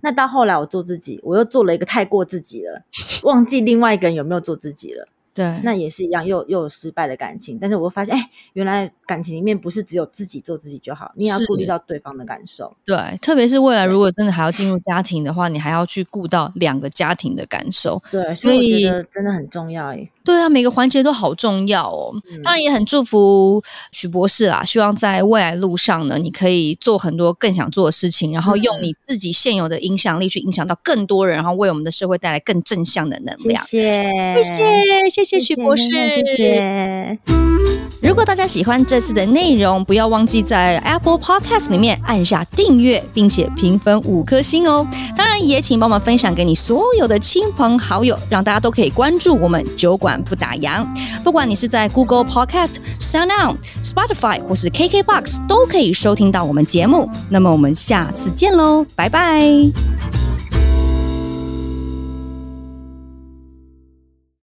那到后来，我做自己，我又做了一个太过自己了，忘记另外一个人有没有做自己了。对，那也是一样，又又有失败的感情。但是我会发现，哎，原来感情里面不是只有自己做自己就好，你也要顾虑到对方的感受。对，特别是未来如果真的还要进入家庭的话，你还要去顾到两个家庭的感受。对，所以我觉得真的很重要诶。对啊，每个环节都好重要哦。嗯、当然也很祝福许博士啦，希望在未来路上呢，你可以做很多更想做的事情，然后用你自己现有的影响力去影响到更多人，然后为我们的社会带来更正向的能量。谢谢，谢谢，谢谢许博士，谢谢。如果大家喜欢这次的内容，不要忘记在 Apple Podcast 里面按下订阅，并且评分五颗星哦。当然，也请帮忙分享给你所有的亲朋好友，让大家都可以关注我们酒馆不打烊。不管你是在 Google Podcast、SoundOn、Spotify 或是 KKBox，都可以收听到我们节目。那么，我们下次见喽，拜拜。